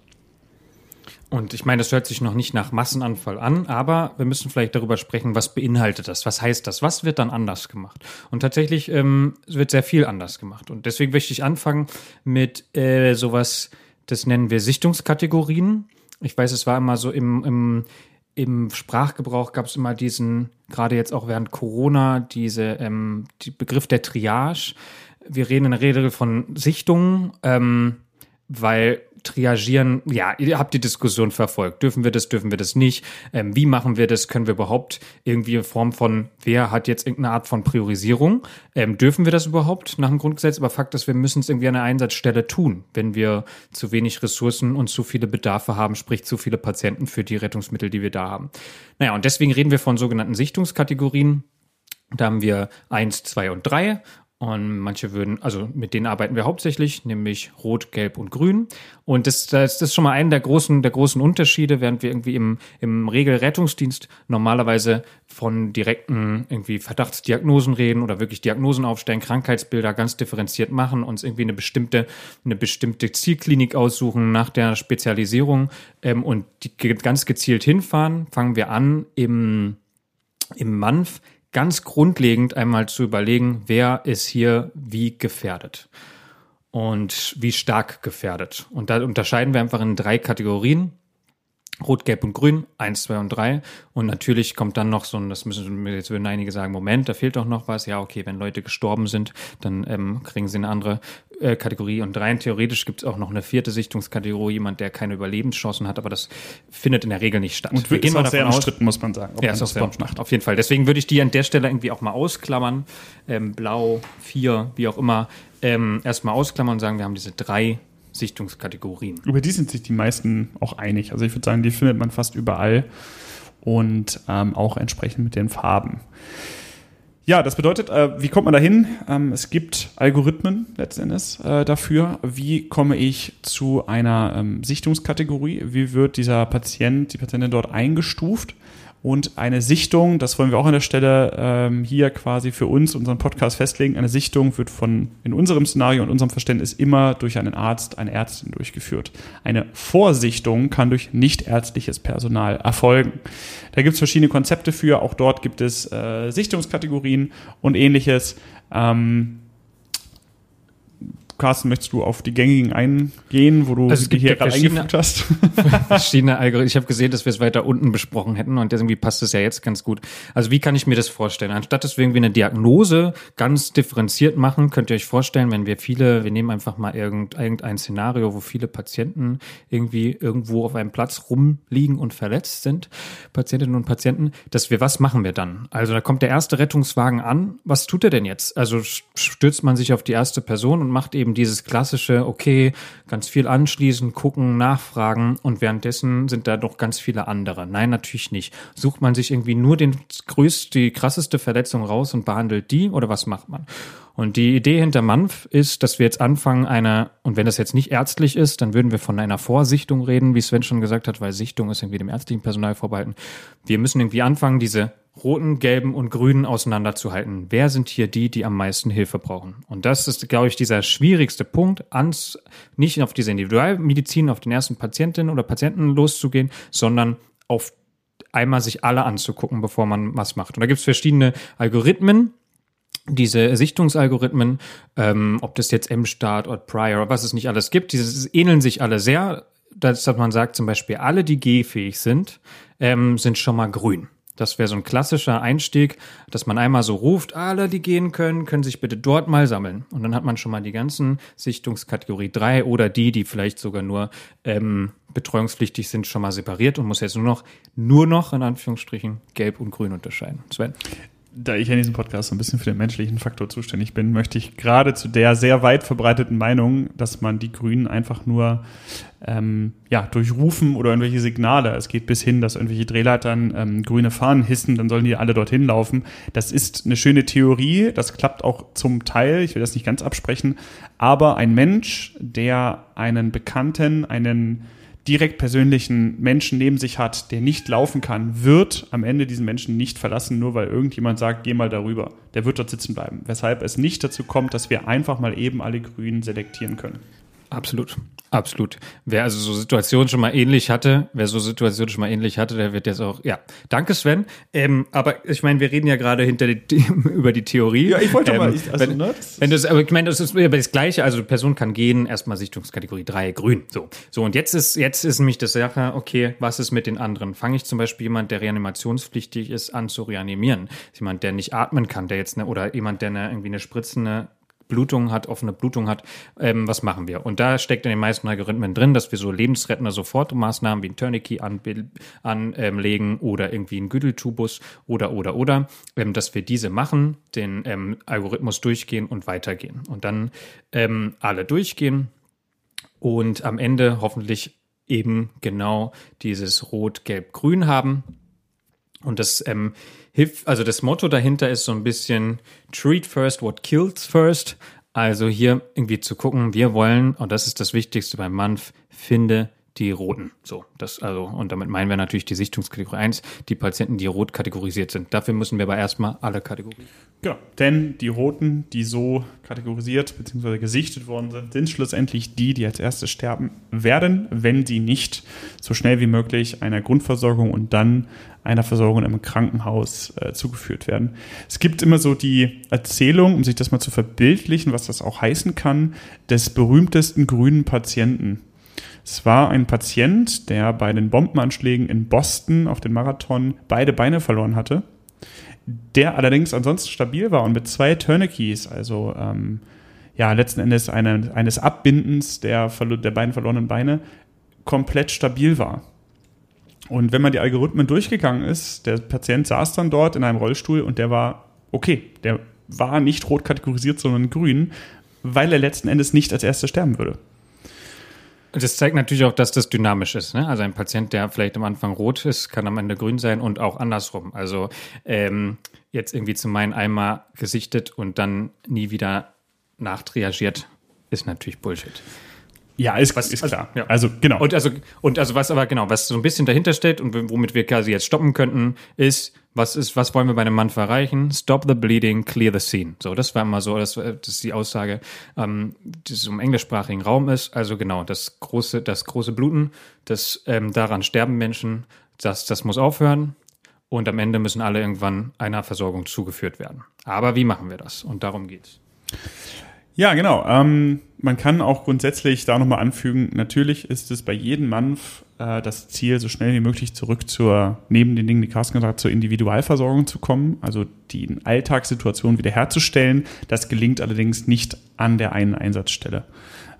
B: Und ich meine, das hört sich noch nicht nach Massenanfall an, aber wir müssen vielleicht darüber sprechen, was beinhaltet das? Was heißt das? Was wird dann anders gemacht? Und tatsächlich ähm, wird sehr viel anders gemacht. Und deswegen möchte ich anfangen mit äh, sowas, das nennen wir Sichtungskategorien ich weiß, es war immer so im, im, im Sprachgebrauch gab es immer diesen, gerade jetzt auch während Corona, diese ähm, die Begriff der Triage. Wir reden in der Regel von Sichtungen, ähm, weil triagieren, ja, ihr habt die Diskussion verfolgt. Dürfen wir das, dürfen wir das nicht? Ähm, wie machen wir das? Können wir überhaupt irgendwie in Form von, wer hat jetzt irgendeine Art von Priorisierung? Ähm, dürfen wir das überhaupt nach dem Grundgesetz? Aber Fakt ist, wir müssen es irgendwie an der Einsatzstelle tun, wenn wir zu wenig Ressourcen und zu viele Bedarfe haben, sprich zu viele Patienten für die Rettungsmittel, die wir da haben. Naja, und deswegen reden wir von sogenannten Sichtungskategorien. Da haben wir eins, zwei und drei und manche würden, also mit denen arbeiten wir hauptsächlich, nämlich Rot, Gelb und Grün. Und das, das ist schon mal einer der großen, der großen Unterschiede, während wir irgendwie im, im Regelrettungsdienst normalerweise von direkten irgendwie Verdachtsdiagnosen reden oder wirklich Diagnosen aufstellen, Krankheitsbilder ganz differenziert machen, uns irgendwie eine bestimmte, eine bestimmte Zielklinik aussuchen nach der Spezialisierung ähm, und die ganz gezielt hinfahren, fangen wir an im, im MANF ganz grundlegend einmal zu überlegen, wer ist hier wie gefährdet und wie stark gefährdet. Und da unterscheiden wir einfach in drei Kategorien. Rot, Gelb und Grün, eins, zwei und drei. Und natürlich kommt dann noch so ein, das müssen jetzt würden einige sagen, Moment, da fehlt doch noch was. Ja, okay, wenn Leute gestorben sind, dann ähm, kriegen sie eine andere äh, Kategorie. Und rein theoretisch gibt es auch noch eine vierte Sichtungskategorie, jemand, der keine Überlebenschancen hat, aber das findet in der Regel nicht statt.
A: Und wir gehen mal sehr umstritten, muss man sagen.
B: Ja, ist auch sehr umstritten. Auf jeden Fall. Deswegen würde ich die an der Stelle irgendwie auch mal ausklammern. Ähm, Blau, vier, wie auch immer. Ähm, erstmal ausklammern und sagen, wir haben diese drei Sichtungskategorien.
A: Über die sind sich die meisten auch einig. Also ich würde sagen, die findet man fast überall und ähm, auch entsprechend mit den Farben. Ja, das bedeutet, äh, wie kommt man dahin? Ähm, es gibt Algorithmen letzten Endes äh, dafür. Wie komme ich zu einer ähm, Sichtungskategorie? Wie wird dieser Patient, die Patientin dort eingestuft? Und eine Sichtung, das wollen wir auch an der Stelle ähm, hier quasi für uns, unseren Podcast festlegen, eine Sichtung wird von in unserem Szenario und unserem Verständnis immer durch einen Arzt, eine Ärztin durchgeführt. Eine Vorsichtung kann durch nichtärztliches Personal erfolgen. Da gibt es verschiedene Konzepte für, auch dort gibt es äh, Sichtungskategorien und ähnliches. Ähm, Carsten, möchtest du auf die gängigen eingehen, wo du
B: also
A: die hier gerade eingefügt hast?
B: verschiedene Algorithmen. Ich habe gesehen, dass wir es weiter unten besprochen hätten und irgendwie passt es ja jetzt ganz gut. Also wie kann ich mir das vorstellen? Anstatt dass wir irgendwie eine Diagnose ganz differenziert machen, könnt ihr euch vorstellen, wenn wir viele, wir nehmen einfach mal irgendein Szenario, wo viele Patienten irgendwie irgendwo auf einem Platz rumliegen und verletzt sind, Patientinnen und Patienten, dass wir, was machen wir dann? Also da kommt der erste Rettungswagen an. Was tut er denn jetzt? Also stürzt man sich auf die erste Person und macht eben eben dieses klassische, okay, ganz viel anschließen, gucken, nachfragen und währenddessen sind da doch ganz viele andere. Nein, natürlich nicht. Sucht man sich irgendwie nur den größte, die krasseste Verletzung raus und behandelt die oder was macht man? Und die Idee hinter MANF ist, dass wir jetzt anfangen, einer, und wenn das jetzt nicht ärztlich ist, dann würden wir von einer Vorsichtung reden, wie Sven schon gesagt hat, weil Sichtung ist irgendwie dem ärztlichen Personal vorbehalten. Wir müssen irgendwie anfangen, diese roten, gelben und grünen auseinanderzuhalten. Wer sind hier die, die am meisten Hilfe brauchen? Und das ist, glaube ich, dieser schwierigste Punkt, ans, nicht auf diese Individualmedizin, auf den ersten Patientin oder Patienten loszugehen, sondern auf einmal sich alle anzugucken, bevor man was macht. Und da gibt es verschiedene Algorithmen, diese Sichtungsalgorithmen, ähm, ob das jetzt M-Start oder Prior oder was es nicht alles gibt, diese ähneln sich alle sehr, dass man sagt zum Beispiel, alle, die G-fähig sind, ähm, sind schon mal grün. Das wäre so ein klassischer Einstieg, dass man einmal so ruft, alle, die gehen können, können sich bitte dort mal sammeln. Und dann hat man schon mal die ganzen Sichtungskategorie 3 oder die, die vielleicht sogar nur ähm, betreuungspflichtig sind, schon mal separiert und muss jetzt nur noch, nur noch in Anführungsstrichen gelb und grün unterscheiden. Sven?
A: Da ich in diesem Podcast so ein bisschen für den menschlichen Faktor zuständig bin, möchte ich gerade zu der sehr weit verbreiteten Meinung, dass man die Grünen einfach nur ähm, ja, durch Rufen oder irgendwelche Signale, es geht bis hin, dass irgendwelche Drehleitern ähm, grüne Fahnen hissen, dann sollen die alle dorthin laufen. Das ist eine schöne Theorie, das klappt auch zum Teil, ich will das nicht ganz absprechen, aber ein Mensch, der einen Bekannten, einen direkt persönlichen Menschen neben sich hat, der nicht laufen kann, wird am Ende diesen Menschen nicht verlassen, nur weil irgendjemand sagt, geh mal darüber. Der wird dort sitzen bleiben. Weshalb es nicht dazu kommt, dass wir einfach mal eben alle Grünen selektieren können.
B: Absolut. Absolut. Wer also so Situationen schon mal ähnlich hatte, wer so Situationen schon mal ähnlich hatte, der wird jetzt auch, ja. Danke, Sven. Ähm, aber ich meine, wir reden ja gerade hinter die, über die Theorie.
A: Ja, ich wollte ähm, mal, ich,
B: also, wenn, ne, das wenn das, aber ich meine, das ist aber das Gleiche. Also, Person kann gehen, erstmal Sichtungskategorie 3, grün. So. So, und jetzt ist, jetzt ist nämlich das Sache, okay, was ist mit den anderen? Fange ich zum Beispiel jemand, der reanimationspflichtig ist, an zu reanimieren? Jemand, der nicht atmen kann, der jetzt eine, oder jemand, der eine, irgendwie eine spritzende Blutung hat, offene Blutung hat, ähm, was machen wir? Und da steckt in den meisten Algorithmen drin, dass wir so lebensrettende Sofortmaßnahmen wie ein Tourniquet anlegen an, ähm, oder irgendwie einen Güdeltubus oder, oder, oder, ähm, dass wir diese machen, den ähm, Algorithmus durchgehen und weitergehen. Und dann ähm, alle durchgehen und am Ende hoffentlich eben genau dieses Rot, Gelb, Grün haben. Und das ähm, hilft, also das Motto dahinter ist so ein bisschen treat first what kills first. Also hier irgendwie zu gucken, wir wollen, und das ist das Wichtigste beim Manf, finde die roten. So, das also, und damit meinen wir natürlich die Sichtungskategorie 1, die Patienten, die rot kategorisiert sind. Dafür müssen wir aber erstmal alle Kategorien.
A: Genau, denn die roten, die so kategorisiert bzw. gesichtet worden sind, sind schlussendlich die, die als erstes sterben werden, wenn sie nicht so schnell wie möglich einer Grundversorgung und dann einer Versorgung im Krankenhaus äh, zugeführt werden. Es gibt immer so die Erzählung, um sich das mal zu verbildlichen, was das auch heißen kann, des berühmtesten grünen Patienten es war ein Patient, der bei den Bombenanschlägen in Boston auf den Marathon beide Beine verloren hatte, der allerdings ansonsten stabil war und mit zwei Tourniquets, also ähm, ja, letzten Endes eine, eines Abbindens der, der beiden verlorenen Beine, komplett stabil war. Und wenn man die Algorithmen durchgegangen ist, der Patient saß dann dort in einem Rollstuhl und der war okay. Der war nicht rot kategorisiert, sondern grün, weil er letzten Endes nicht als erster sterben würde.
B: Das zeigt natürlich auch, dass das dynamisch ist. Ne? Also ein Patient, der vielleicht am Anfang rot ist, kann am Ende grün sein und auch andersrum. Also ähm, jetzt irgendwie zum meinen einmal gesichtet und dann nie wieder nachtriagiert, ist natürlich Bullshit.
A: Ja, ist, was, ist also, klar. Ja. Also genau.
B: Und also und also was aber genau, was so ein bisschen dahinter steht und womit wir quasi jetzt stoppen könnten, ist was ist, was wollen wir bei einem Mann erreichen? Stop the bleeding, clear the scene. So, das war immer so, das, das ist die Aussage, ähm, die es im englischsprachigen Raum ist. Also genau, das große, das große Bluten, das ähm, daran sterben Menschen, das, das muss aufhören. Und am Ende müssen alle irgendwann einer Versorgung zugeführt werden. Aber wie machen wir das? Und darum geht's.
A: Ja, genau. Ähm, man kann auch grundsätzlich da nochmal anfügen, natürlich ist es bei jedem Manf äh, das Ziel, so schnell wie möglich zurück zur, neben den Dingen, die Carsten gesagt hat, zur Individualversorgung zu kommen, also die Alltagssituation wiederherzustellen. Das gelingt allerdings nicht an der einen Einsatzstelle.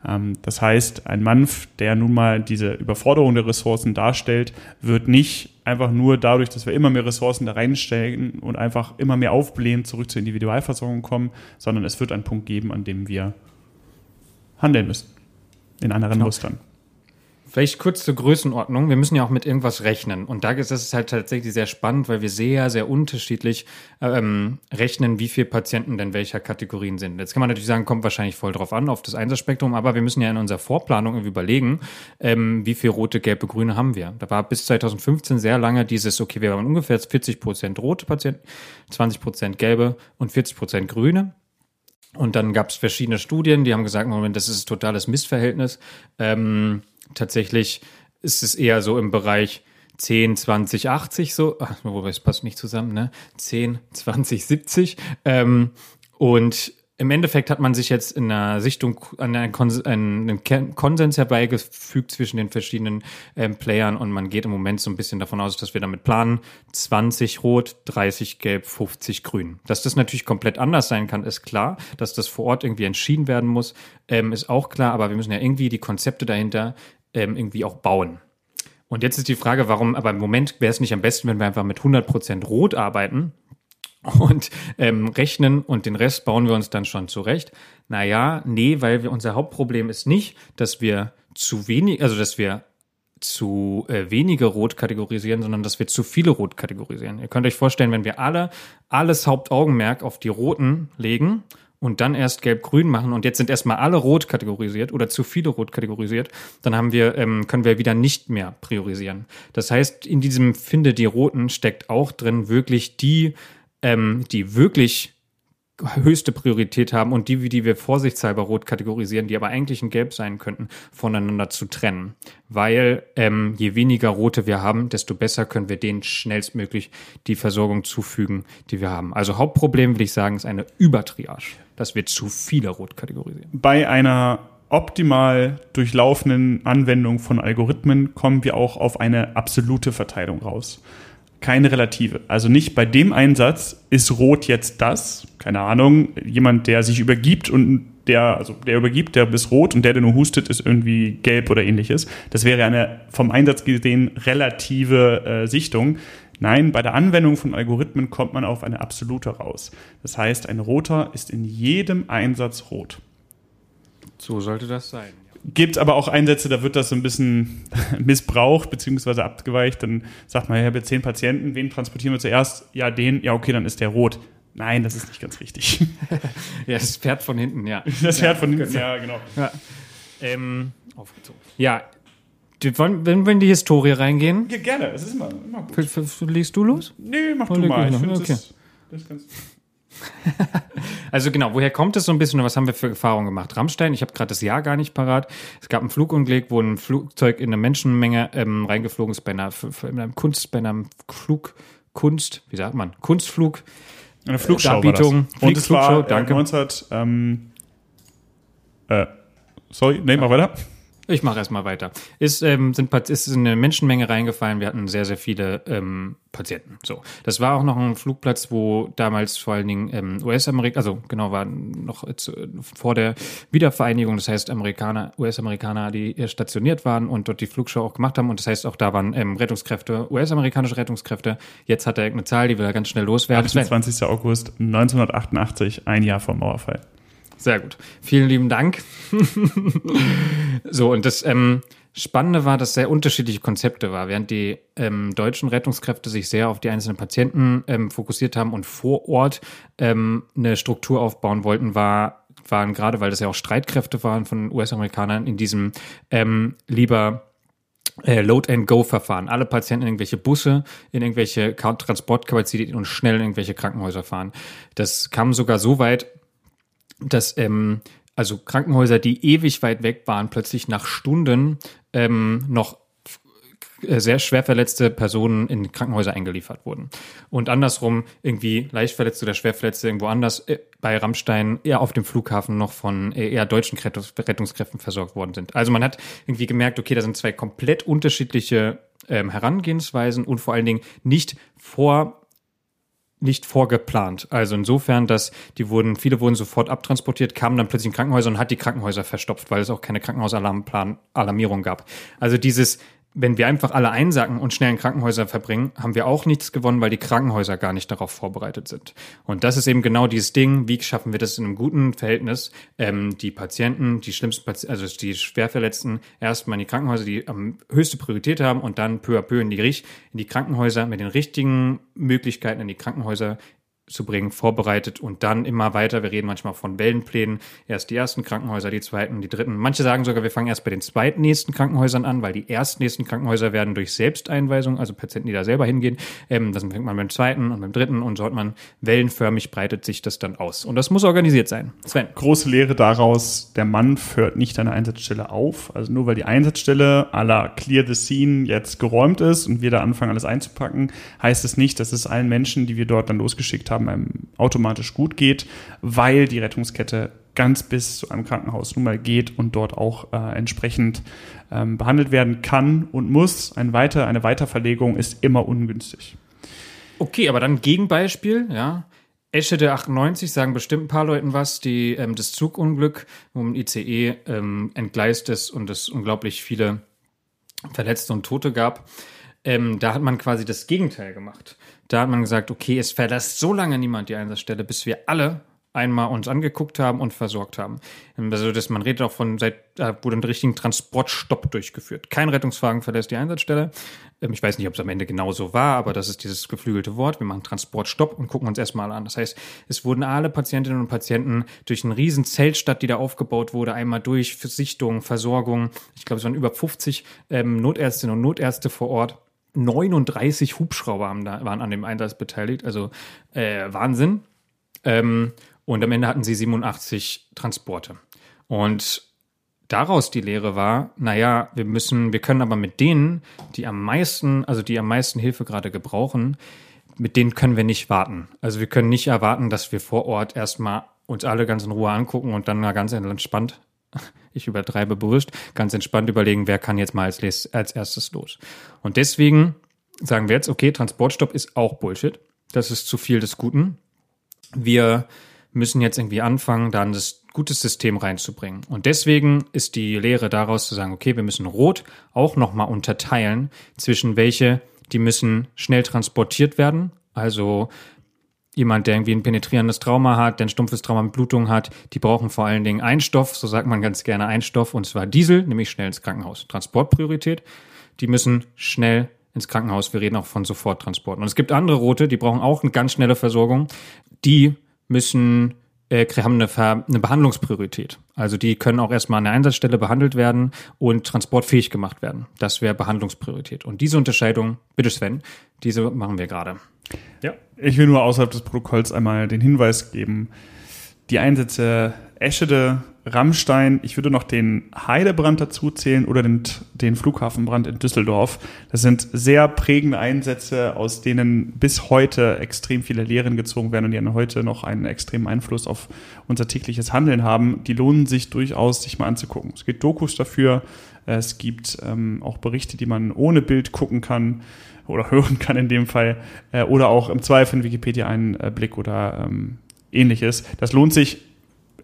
A: Ähm, das heißt, ein Manf, der nun mal diese Überforderung der Ressourcen darstellt, wird nicht einfach nur dadurch, dass wir immer mehr Ressourcen da reinstellen und einfach immer mehr aufblähen, zurück zur Individualversorgung kommen, sondern es wird einen Punkt geben, an dem wir handeln müssen. In anderen genau. Mustern.
B: Vielleicht kurz zur Größenordnung. Wir müssen ja auch mit irgendwas rechnen. Und da ist es halt tatsächlich sehr spannend, weil wir sehr, sehr unterschiedlich ähm, rechnen, wie viele Patienten denn welcher Kategorien sind. Jetzt kann man natürlich sagen, kommt wahrscheinlich voll drauf an, auf das Einsatzspektrum, aber wir müssen ja in unserer Vorplanung irgendwie überlegen, ähm, wie viel rote, gelbe, grüne haben wir. Da war bis 2015 sehr lange dieses, okay, wir haben ungefähr 40 Prozent rote Patienten, 20 Prozent gelbe und 40 Prozent grüne. Und dann gab es verschiedene Studien, die haben gesagt, Moment, das ist ein totales Missverhältnis. Ähm, tatsächlich ist es eher so im Bereich 10, 20, 80 so, ach, wobei es passt nicht zusammen, ne? 10, 20, 70. Ähm, und im Endeffekt hat man sich jetzt in einer Sichtung an einen, Kons einen Konsens herbeigefügt zwischen den verschiedenen ähm, Playern und man geht im Moment so ein bisschen davon aus, dass wir damit planen, 20 rot, 30 gelb, 50 grün. Dass das natürlich komplett anders sein kann, ist klar. Dass das vor Ort irgendwie entschieden werden muss, ähm, ist auch klar, aber wir müssen ja irgendwie die Konzepte dahinter ähm, irgendwie auch bauen. Und jetzt ist die Frage, warum, aber im Moment wäre es nicht am besten, wenn wir einfach mit 100% Rot arbeiten, und ähm, rechnen und den Rest bauen wir uns dann schon zurecht. Naja, nee, weil wir, unser Hauptproblem ist nicht, dass wir zu wenig, also dass wir zu äh, wenige Rot kategorisieren, sondern dass wir zu viele Rot kategorisieren. Ihr könnt euch vorstellen, wenn wir alle alles Hauptaugenmerk auf die Roten legen und dann erst gelb-grün machen und jetzt sind erstmal alle rot kategorisiert oder zu viele rot kategorisiert, dann haben wir, ähm, können wir wieder nicht mehr priorisieren. Das heißt, in diesem Finde die Roten steckt auch drin wirklich die ähm, die wirklich höchste Priorität haben und die, die wir vorsichtshalber rot kategorisieren, die aber eigentlich ein Gelb sein könnten, voneinander zu trennen. Weil ähm, je weniger rote wir haben, desto besser können wir denen schnellstmöglich die Versorgung zufügen, die wir haben. Also Hauptproblem, würde ich sagen, ist eine Übertriage, dass wir zu viele rot kategorisieren.
A: Bei einer optimal durchlaufenden Anwendung von Algorithmen kommen wir auch auf eine absolute Verteilung raus keine relative. Also nicht bei dem Einsatz ist Rot jetzt das, keine Ahnung, jemand, der sich übergibt und der, also der übergibt, der ist rot und der, der nur hustet, ist irgendwie gelb oder ähnliches. Das wäre eine vom Einsatz gesehen relative äh, Sichtung. Nein, bei der Anwendung von Algorithmen kommt man auf eine absolute raus. Das heißt, ein roter ist in jedem Einsatz rot.
B: So sollte das sein
A: gibt aber auch Einsätze, da wird das so ein bisschen missbraucht beziehungsweise abgeweicht. Dann sagt man, ich habe jetzt zehn Patienten, wen transportieren wir zuerst? Ja, den, ja, okay, dann ist der rot. Nein, das ist nicht ganz richtig.
B: ja, das Pferd von hinten, ja.
A: Das Pferd ja, von hinten, ja, genau.
B: Ja, ähm, aufgezogen. Ja, wenn wir in die Historie reingehen.
A: Ja, gerne, es ist immer, immer gut.
B: Liest du los?
A: Nee, mach du mal. Ich finde, okay. das, das ist ganz
B: also genau, woher kommt es so ein bisschen und was haben wir für Erfahrungen gemacht? Rammstein, ich habe gerade das Jahr gar nicht parat. Es gab ein Flugunglück, wo ein Flugzeug in eine Menschenmenge ähm, reingeflogen ist bei einer, bei einem Kunst, bei einem Flug, Kunst, wie sagt man, Kunstflug.
A: Eine Flugschau
B: Darbietung,
A: Und es war danke. 19, ähm, äh, sorry, nehmen wir weiter.
B: Ich mache erstmal weiter. Ist, ähm, sind, ist eine Menschenmenge reingefallen. Wir hatten sehr, sehr viele ähm, Patienten. So, das war auch noch ein Flugplatz, wo damals vor allen Dingen ähm, US-Amerikaner, also genau, war noch zu, vor der Wiedervereinigung. Das heißt, Amerikaner, US-Amerikaner, die hier stationiert waren und dort die Flugschau auch gemacht haben. Und das heißt, auch da waren ähm, Rettungskräfte, US-amerikanische Rettungskräfte. Jetzt hat er eine Zahl, die will er ganz schnell loswerden.
A: 28. August 1988, ein Jahr vor Mauerfall.
B: Sehr gut. Vielen lieben Dank. so, und das ähm, Spannende war, dass sehr unterschiedliche Konzepte war. Während die ähm, deutschen Rettungskräfte sich sehr auf die einzelnen Patienten ähm, fokussiert haben und vor Ort ähm, eine Struktur aufbauen wollten, war waren gerade, weil das ja auch Streitkräfte waren von US-Amerikanern, in diesem ähm, lieber äh, Load-and-Go-Verfahren. Alle Patienten in irgendwelche Busse, in irgendwelche Transportkapazitäten und schnell in irgendwelche Krankenhäuser fahren. Das kam sogar so weit, dass ähm, also Krankenhäuser, die ewig weit weg waren, plötzlich nach Stunden ähm, noch äh, sehr schwer verletzte Personen in Krankenhäuser eingeliefert wurden. Und andersrum irgendwie leicht verletzte oder schwer verletzte irgendwo anders äh, bei Rammstein eher auf dem Flughafen noch von äh, eher deutschen Rettungskräften versorgt worden sind. Also man hat irgendwie gemerkt, okay, da sind zwei komplett unterschiedliche ähm, Herangehensweisen und vor allen Dingen nicht vor nicht vorgeplant. Also insofern, dass die wurden, viele wurden sofort abtransportiert, kamen dann plötzlich in Krankenhäuser und hat die Krankenhäuser verstopft, weil es auch keine Krankenhausalarmplan, Alarmierung gab. Also dieses wenn wir einfach alle einsacken und schnell in Krankenhäuser verbringen, haben wir auch nichts gewonnen, weil die Krankenhäuser gar nicht darauf vorbereitet sind. Und das ist eben genau dieses Ding, wie schaffen wir das in einem guten Verhältnis, ähm, die Patienten, die schlimmsten, Patienten, also die Schwerverletzten, erstmal in die Krankenhäuser, die am höchste Priorität haben und dann peu à peu in die, in die Krankenhäuser mit den richtigen Möglichkeiten in die Krankenhäuser zu bringen, vorbereitet und dann immer weiter. Wir reden manchmal von Wellenplänen. Erst die ersten Krankenhäuser, die zweiten, die dritten. Manche sagen sogar, wir fangen erst bei den zweitnächsten Krankenhäusern an, weil die erstnächsten Krankenhäuser werden durch Selbsteinweisung, also Patienten, die da selber hingehen. Ähm, dann fängt man beim zweiten und beim dritten und so hat man wellenförmig breitet sich das dann aus. Und das muss organisiert sein.
A: Sven. Große Lehre daraus, der Mann hört nicht an der Einsatzstelle auf. Also nur weil die Einsatzstelle à la Clear the Scene jetzt geräumt ist und wir da anfangen, alles einzupacken, heißt es nicht, dass es allen Menschen, die wir dort dann losgeschickt haben, haben, einem automatisch gut geht, weil die Rettungskette ganz bis zu einem Krankenhaus nun mal geht und dort auch äh, entsprechend ähm, behandelt werden kann und muss. Ein weiter, eine Weiterverlegung ist immer ungünstig.
B: Okay, aber dann Gegenbeispiel, ja. Esche der 98 sagen bestimmt ein paar Leuten was, die ähm, das Zugunglück, wo ein ICE ähm, entgleist ist und es unglaublich viele Verletzte und Tote gab. Ähm, da hat man quasi das Gegenteil gemacht. Da hat man gesagt, okay, es verlässt so lange niemand die Einsatzstelle, bis wir alle einmal uns angeguckt haben und versorgt haben. Also dass man redet auch von, seit da wurde ein richtigen Transportstopp durchgeführt. Kein Rettungswagen verlässt die Einsatzstelle. Ähm, ich weiß nicht, ob es am Ende genau so war, aber das ist dieses geflügelte Wort. Wir machen Transportstopp und gucken uns erstmal an. Das heißt, es wurden alle Patientinnen und Patienten durch einen riesen Zeltstadt, die da aufgebaut wurde, einmal durch Sichtung, Versorgung. Ich glaube, es waren über 50 ähm, Notärztinnen und Notärzte vor Ort 39 Hubschrauber da, waren an dem Einsatz beteiligt, also äh, Wahnsinn. Ähm, und am Ende hatten sie 87 Transporte. Und daraus die Lehre war, naja, wir müssen, wir können aber mit denen, die am meisten, also die am meisten Hilfe gerade gebrauchen, mit denen können wir nicht warten. Also wir können nicht erwarten, dass wir vor Ort erstmal uns alle ganz in Ruhe angucken und dann mal ganz entspannt ich übertreibe bewusst, ganz entspannt überlegen, wer kann jetzt mal als, als erstes los. Und deswegen sagen wir jetzt, okay, Transportstopp ist auch Bullshit. Das ist zu viel des Guten. Wir müssen jetzt irgendwie anfangen, da ein gutes System reinzubringen. Und deswegen ist die Lehre daraus zu sagen, okay, wir müssen Rot auch nochmal unterteilen zwischen welche, die müssen schnell transportiert werden, also jemand, der irgendwie ein penetrierendes Trauma hat, der ein stumpfes Trauma mit Blutung hat, die brauchen vor allen Dingen einen Stoff, so sagt man ganz gerne einen Stoff, und zwar Diesel, nämlich schnell ins Krankenhaus. Transportpriorität. Die müssen schnell ins Krankenhaus. Wir reden auch von Soforttransporten. Und es gibt andere Rote, die brauchen auch eine ganz schnelle Versorgung. Die müssen äh, haben eine, eine Behandlungspriorität. Also die können auch erstmal an der Einsatzstelle behandelt werden und transportfähig gemacht werden. Das wäre Behandlungspriorität. Und diese Unterscheidung, bitte Sven, diese machen wir gerade.
A: Ja. Ich will nur außerhalb des Protokolls einmal den Hinweis geben, die Einsätze Eschede, Rammstein, ich würde noch den Heidebrand dazu zählen oder den, den Flughafenbrand in Düsseldorf. Das sind sehr prägende Einsätze, aus denen bis heute extrem viele Lehren gezogen werden und die heute noch einen extremen Einfluss auf unser tägliches Handeln haben. Die lohnen sich durchaus, sich mal anzugucken. Es gibt Dokus dafür, es gibt ähm, auch Berichte, die man ohne Bild gucken kann oder hören kann in dem Fall, äh, oder auch im Zweifel in Wikipedia einen äh, Blick oder ähm, ähnliches. Das lohnt sich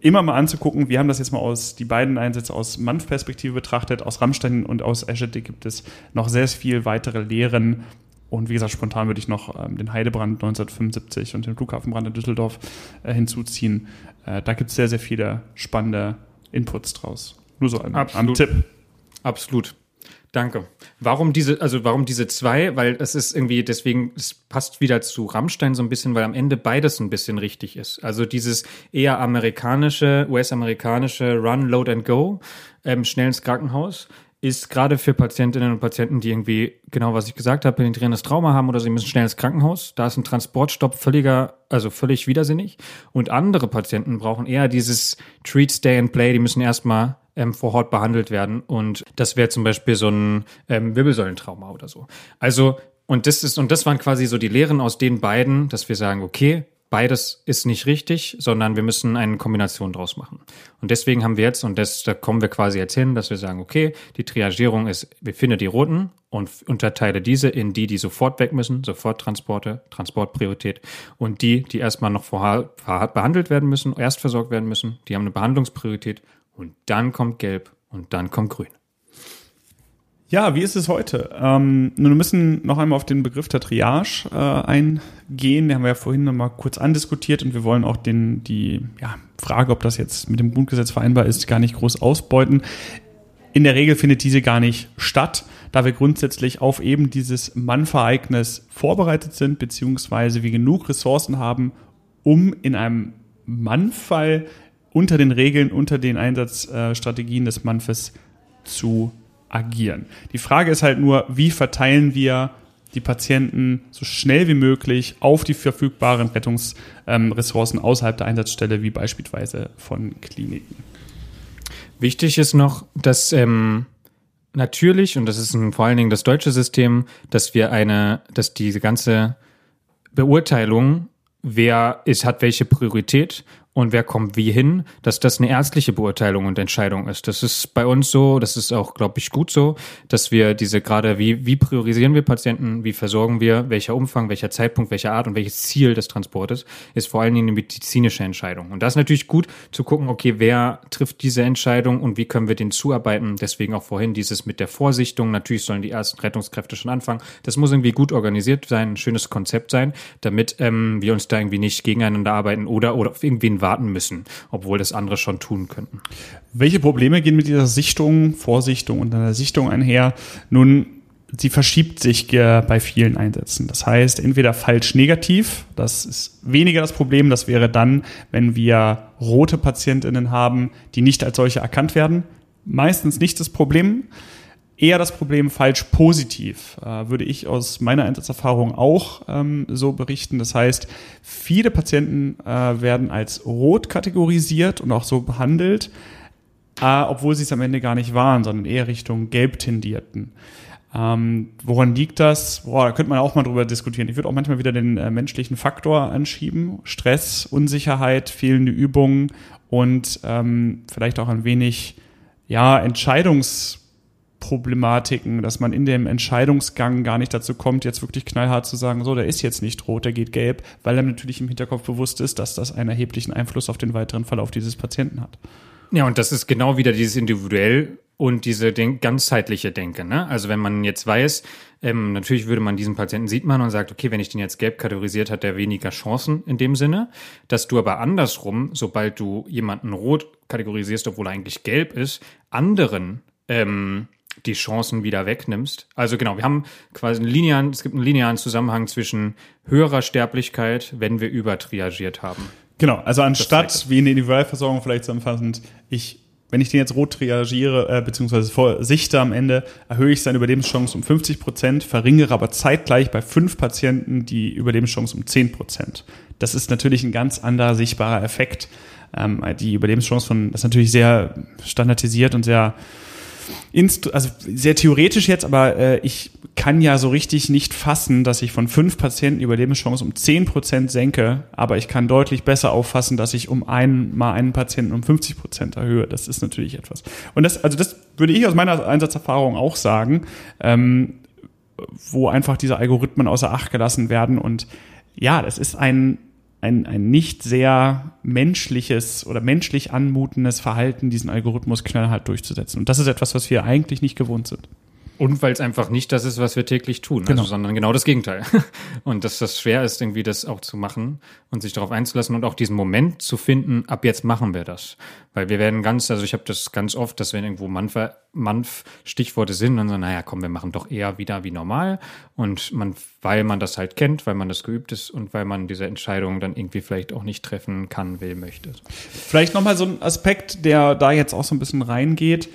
A: immer mal anzugucken. Wir haben das jetzt mal aus, die beiden Einsätze aus Manf-Perspektive betrachtet. Aus Rammstein und aus Eschede gibt es noch sehr viel weitere Lehren. Und wie gesagt, spontan würde ich noch ähm, den Heidebrand 1975 und den Flughafenbrand in Düsseldorf äh, hinzuziehen. Äh, da gibt es sehr, sehr viele spannende Inputs draus. Nur so ein, ein Tipp.
B: Absolut. Danke. Warum diese, also warum diese zwei? Weil es ist irgendwie, deswegen, es passt wieder zu Rammstein so ein bisschen, weil am Ende beides ein bisschen richtig ist. Also dieses eher amerikanische, US-amerikanische Run, Load and Go, ähm, schnell ins Krankenhaus, ist gerade für Patientinnen und Patienten, die irgendwie, genau was ich gesagt habe, penetrierendes Trauma haben oder sie müssen schnell ins Krankenhaus. Da ist ein Transportstopp völliger, also völlig widersinnig. Und andere Patienten brauchen eher dieses Treat, Stay and Play. Die müssen erstmal ähm, vor Ort behandelt werden. Und das wäre zum Beispiel so ein ähm, Wirbelsäulentrauma oder so. Also, und das ist, und das waren quasi so die Lehren aus den beiden, dass wir sagen, okay, beides ist nicht richtig, sondern wir müssen eine Kombination draus machen. Und deswegen haben wir jetzt, und das, da kommen wir quasi jetzt hin, dass wir sagen, okay, die Triagierung ist, wir finden die Roten und unterteile diese in die, die sofort weg müssen, Soforttransporte, Transportpriorität, und die, die erstmal noch vorher behandelt werden müssen, erst versorgt werden müssen, die haben eine Behandlungspriorität und dann kommt Gelb und dann kommt Grün.
A: Ja, wie ist es heute? Ähm, wir müssen noch einmal auf den Begriff der Triage äh, eingehen. Den haben wir ja vorhin noch mal kurz andiskutiert und wir wollen auch den, die ja, Frage, ob das jetzt mit dem Grundgesetz vereinbar ist, gar nicht groß ausbeuten. In der Regel findet diese gar nicht statt, da wir grundsätzlich auf eben dieses Mannvereignis vorbereitet sind, beziehungsweise wir genug Ressourcen haben, um in einem Mannfall unter den Regeln, unter den Einsatzstrategien des Manfes zu agieren. Die Frage ist halt nur, wie verteilen wir die Patienten so schnell wie möglich auf die verfügbaren Rettungsressourcen außerhalb der Einsatzstelle, wie beispielsweise von Kliniken.
B: Wichtig ist noch, dass ähm, natürlich, und das ist ein, vor allen Dingen das deutsche System, dass wir eine, dass diese ganze Beurteilung, wer ist, hat welche Priorität und wer kommt wie hin, dass das eine ärztliche Beurteilung und Entscheidung ist. Das ist bei uns so, das ist auch, glaube ich, gut so, dass wir diese gerade, wie, wie priorisieren wir Patienten, wie versorgen wir, welcher Umfang, welcher Zeitpunkt, welche Art und welches Ziel des Transportes, ist vor allen Dingen eine medizinische Entscheidung. Und das ist natürlich gut zu gucken, okay, wer trifft diese Entscheidung und wie können wir den zuarbeiten. Deswegen auch vorhin dieses mit der Vorsichtung. Natürlich sollen die ersten Rettungskräfte schon anfangen. Das muss irgendwie gut organisiert sein, ein schönes Konzept sein, damit ähm, wir uns da irgendwie nicht gegeneinander arbeiten oder, oder irgendwie warten müssen, obwohl das andere schon tun könnten.
A: Welche Probleme gehen mit dieser Sichtung, Vorsichtung und einer Sichtung einher? Nun, sie verschiebt sich bei vielen Einsätzen. Das heißt, entweder falsch negativ, das ist weniger das Problem, das wäre dann, wenn wir rote Patientinnen haben, die nicht als solche erkannt werden. Meistens nicht das Problem eher das Problem falsch positiv, äh, würde ich aus meiner Einsatzerfahrung auch ähm, so berichten. Das heißt, viele Patienten äh, werden als rot kategorisiert und auch so behandelt, äh, obwohl sie es am Ende gar nicht waren, sondern eher Richtung gelb tendierten. Ähm, woran liegt das? Boah, da könnte man auch mal drüber diskutieren. Ich würde auch manchmal wieder den äh, menschlichen Faktor anschieben. Stress, Unsicherheit, fehlende Übungen und ähm, vielleicht auch ein wenig ja, Entscheidungs- Problematiken, dass man in dem Entscheidungsgang gar nicht dazu kommt, jetzt wirklich knallhart zu sagen, so, der ist jetzt nicht rot, der geht gelb, weil er natürlich im Hinterkopf bewusst ist, dass das einen erheblichen Einfluss auf den weiteren Verlauf dieses Patienten hat.
B: Ja, und das ist genau wieder dieses individuell und diese ganzheitliche Denke. Ne? Also wenn man jetzt weiß, ähm, natürlich würde man diesen Patienten sieht man und sagt, okay, wenn ich den jetzt gelb kategorisiert, hat der weniger Chancen in dem Sinne, dass du aber andersrum, sobald du jemanden rot kategorisierst, obwohl er eigentlich gelb ist, anderen ähm, die Chancen wieder wegnimmst. Also genau, wir haben quasi einen linearen, es gibt einen linearen Zusammenhang zwischen höherer Sterblichkeit, wenn wir übertriagiert haben.
A: Genau, also anstatt wie in der Individualversorgung vielleicht zusammenfassend, ich, wenn ich den jetzt rot triagiere, äh, beziehungsweise vorsichte am Ende, erhöhe ich seine Überlebenschance um 50 Prozent, verringere aber zeitgleich bei fünf Patienten die Überlebenschance um 10 Prozent. Das ist natürlich ein ganz anderer sichtbarer Effekt. Ähm, die Überlebenschance von, das ist natürlich sehr standardisiert und sehr also sehr theoretisch jetzt, aber äh, ich kann ja so richtig nicht fassen, dass ich von fünf Patienten Überlebenschance um zehn Prozent senke, aber ich kann deutlich besser auffassen, dass ich um einen mal einen Patienten um 50 Prozent erhöhe. Das ist natürlich etwas. Und das, also das würde ich aus meiner Einsatzerfahrung auch sagen, ähm, wo einfach diese Algorithmen außer Acht gelassen werden und ja, das ist ein ein, ein nicht sehr menschliches oder menschlich anmutendes Verhalten, diesen Algorithmus knallhart durchzusetzen. Und das ist etwas, was wir eigentlich nicht gewohnt sind.
B: Und weil es einfach nicht das ist, was wir täglich tun,
A: genau.
B: also, sondern genau das Gegenteil. Und dass das schwer ist, irgendwie das auch zu machen und sich darauf einzulassen und auch diesen Moment zu finden, ab jetzt machen wir das. Weil wir werden ganz, also ich habe das ganz oft, dass wenn irgendwo Manf, Manf Stichworte sind, dann so, naja, komm, wir machen doch eher wieder wie normal. Und man, weil man das halt kennt, weil man das geübt ist und weil man diese Entscheidung dann irgendwie vielleicht auch nicht treffen kann, will, möchte.
A: Vielleicht nochmal so ein Aspekt, der da jetzt auch so ein bisschen reingeht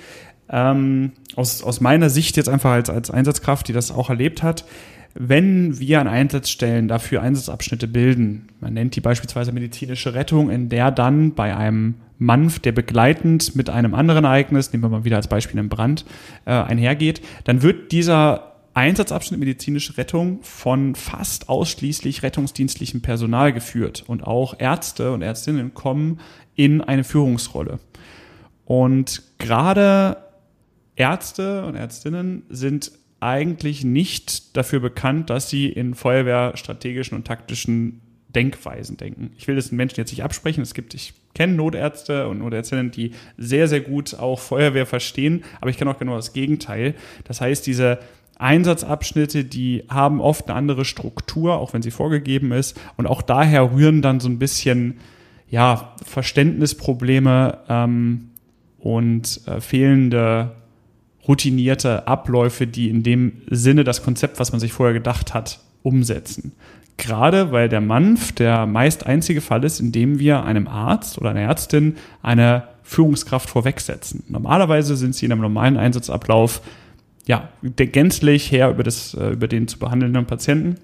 A: ähm, aus, aus meiner Sicht jetzt einfach als, als Einsatzkraft, die das auch erlebt hat, wenn wir an Einsatzstellen dafür Einsatzabschnitte bilden, man nennt die beispielsweise medizinische Rettung, in der dann bei einem Manf, der begleitend mit einem anderen Ereignis, nehmen wir mal wieder als Beispiel einen Brand, äh, einhergeht, dann wird dieser Einsatzabschnitt medizinische Rettung von fast ausschließlich rettungsdienstlichem Personal geführt und auch Ärzte und Ärztinnen kommen in eine Führungsrolle. Und gerade Ärzte und Ärztinnen sind eigentlich nicht dafür bekannt, dass sie in Feuerwehrstrategischen und taktischen Denkweisen denken. Ich will das den Menschen jetzt nicht absprechen. Es gibt, ich kenne Notärzte und Notärztinnen, die sehr, sehr gut auch Feuerwehr verstehen, aber ich kenne auch genau das Gegenteil. Das heißt, diese Einsatzabschnitte, die haben oft eine andere Struktur, auch wenn sie vorgegeben ist. Und auch daher rühren dann so ein bisschen ja, Verständnisprobleme ähm, und äh, fehlende routinierte Abläufe, die in dem Sinne das Konzept, was man sich vorher gedacht hat, umsetzen. Gerade weil der MANF der meist einzige Fall ist, in dem wir einem Arzt oder einer Ärztin eine Führungskraft vorwegsetzen. Normalerweise sind sie in einem normalen Einsatzablauf ja, gänzlich her über, das, äh, über den zu behandelnden Patienten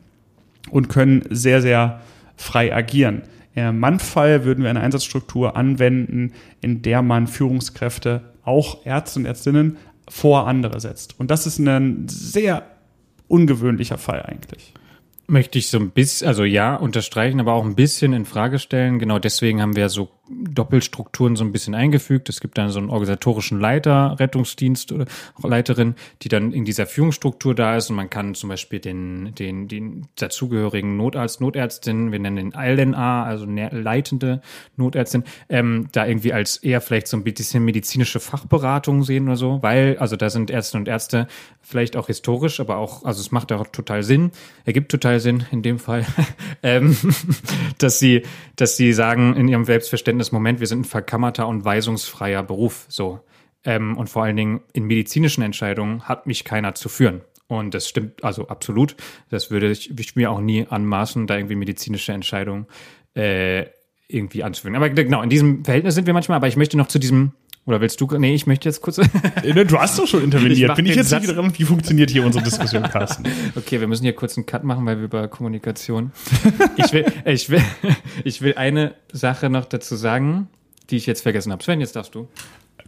A: und können sehr, sehr frei agieren. Im MANF-Fall würden wir eine Einsatzstruktur anwenden, in der man Führungskräfte, auch Ärzte und Ärztinnen, vor andere setzt. Und das ist ein sehr ungewöhnlicher Fall eigentlich.
B: Möchte ich so ein bisschen, also ja, unterstreichen, aber auch ein bisschen in Frage stellen. Genau deswegen haben wir so Doppelstrukturen so ein bisschen eingefügt. Es gibt dann so einen organisatorischen Leiter, Rettungsdienst oder Leiterin, die dann in dieser Führungsstruktur da ist und man kann zum Beispiel den, den, den dazugehörigen Notarzt, Notärztin, wir nennen den LNA, also leitende Notärztin, ähm, da irgendwie als eher vielleicht so ein bisschen medizinische Fachberatung sehen oder so, weil, also da sind Ärzte und Ärzte vielleicht auch historisch, aber auch, also es macht auch total Sinn, ergibt total Sinn in dem Fall, ähm, dass sie, dass sie sagen in ihrem Selbstverständnis, Verständnis, Moment, wir sind ein verkammerter und weisungsfreier Beruf, so. Ähm, und vor allen Dingen in medizinischen Entscheidungen hat mich keiner zu führen. Und das stimmt also absolut. Das würde ich, ich mir auch nie anmaßen, da irgendwie medizinische Entscheidungen äh, irgendwie anzuführen. Aber genau, in diesem Verhältnis sind wir manchmal, aber ich möchte noch zu diesem oder willst du? Nee, ich möchte jetzt kurz.
A: Ne, du hast doch schon interveniert. Ich Bin ich jetzt Satz. wieder dran? Wie funktioniert hier unsere Diskussion, Carsten?
B: okay, wir müssen hier kurz einen Cut machen, weil wir über Kommunikation. ich will, ich will, ich will eine Sache noch dazu sagen, die ich jetzt vergessen habe. Sven, jetzt darfst du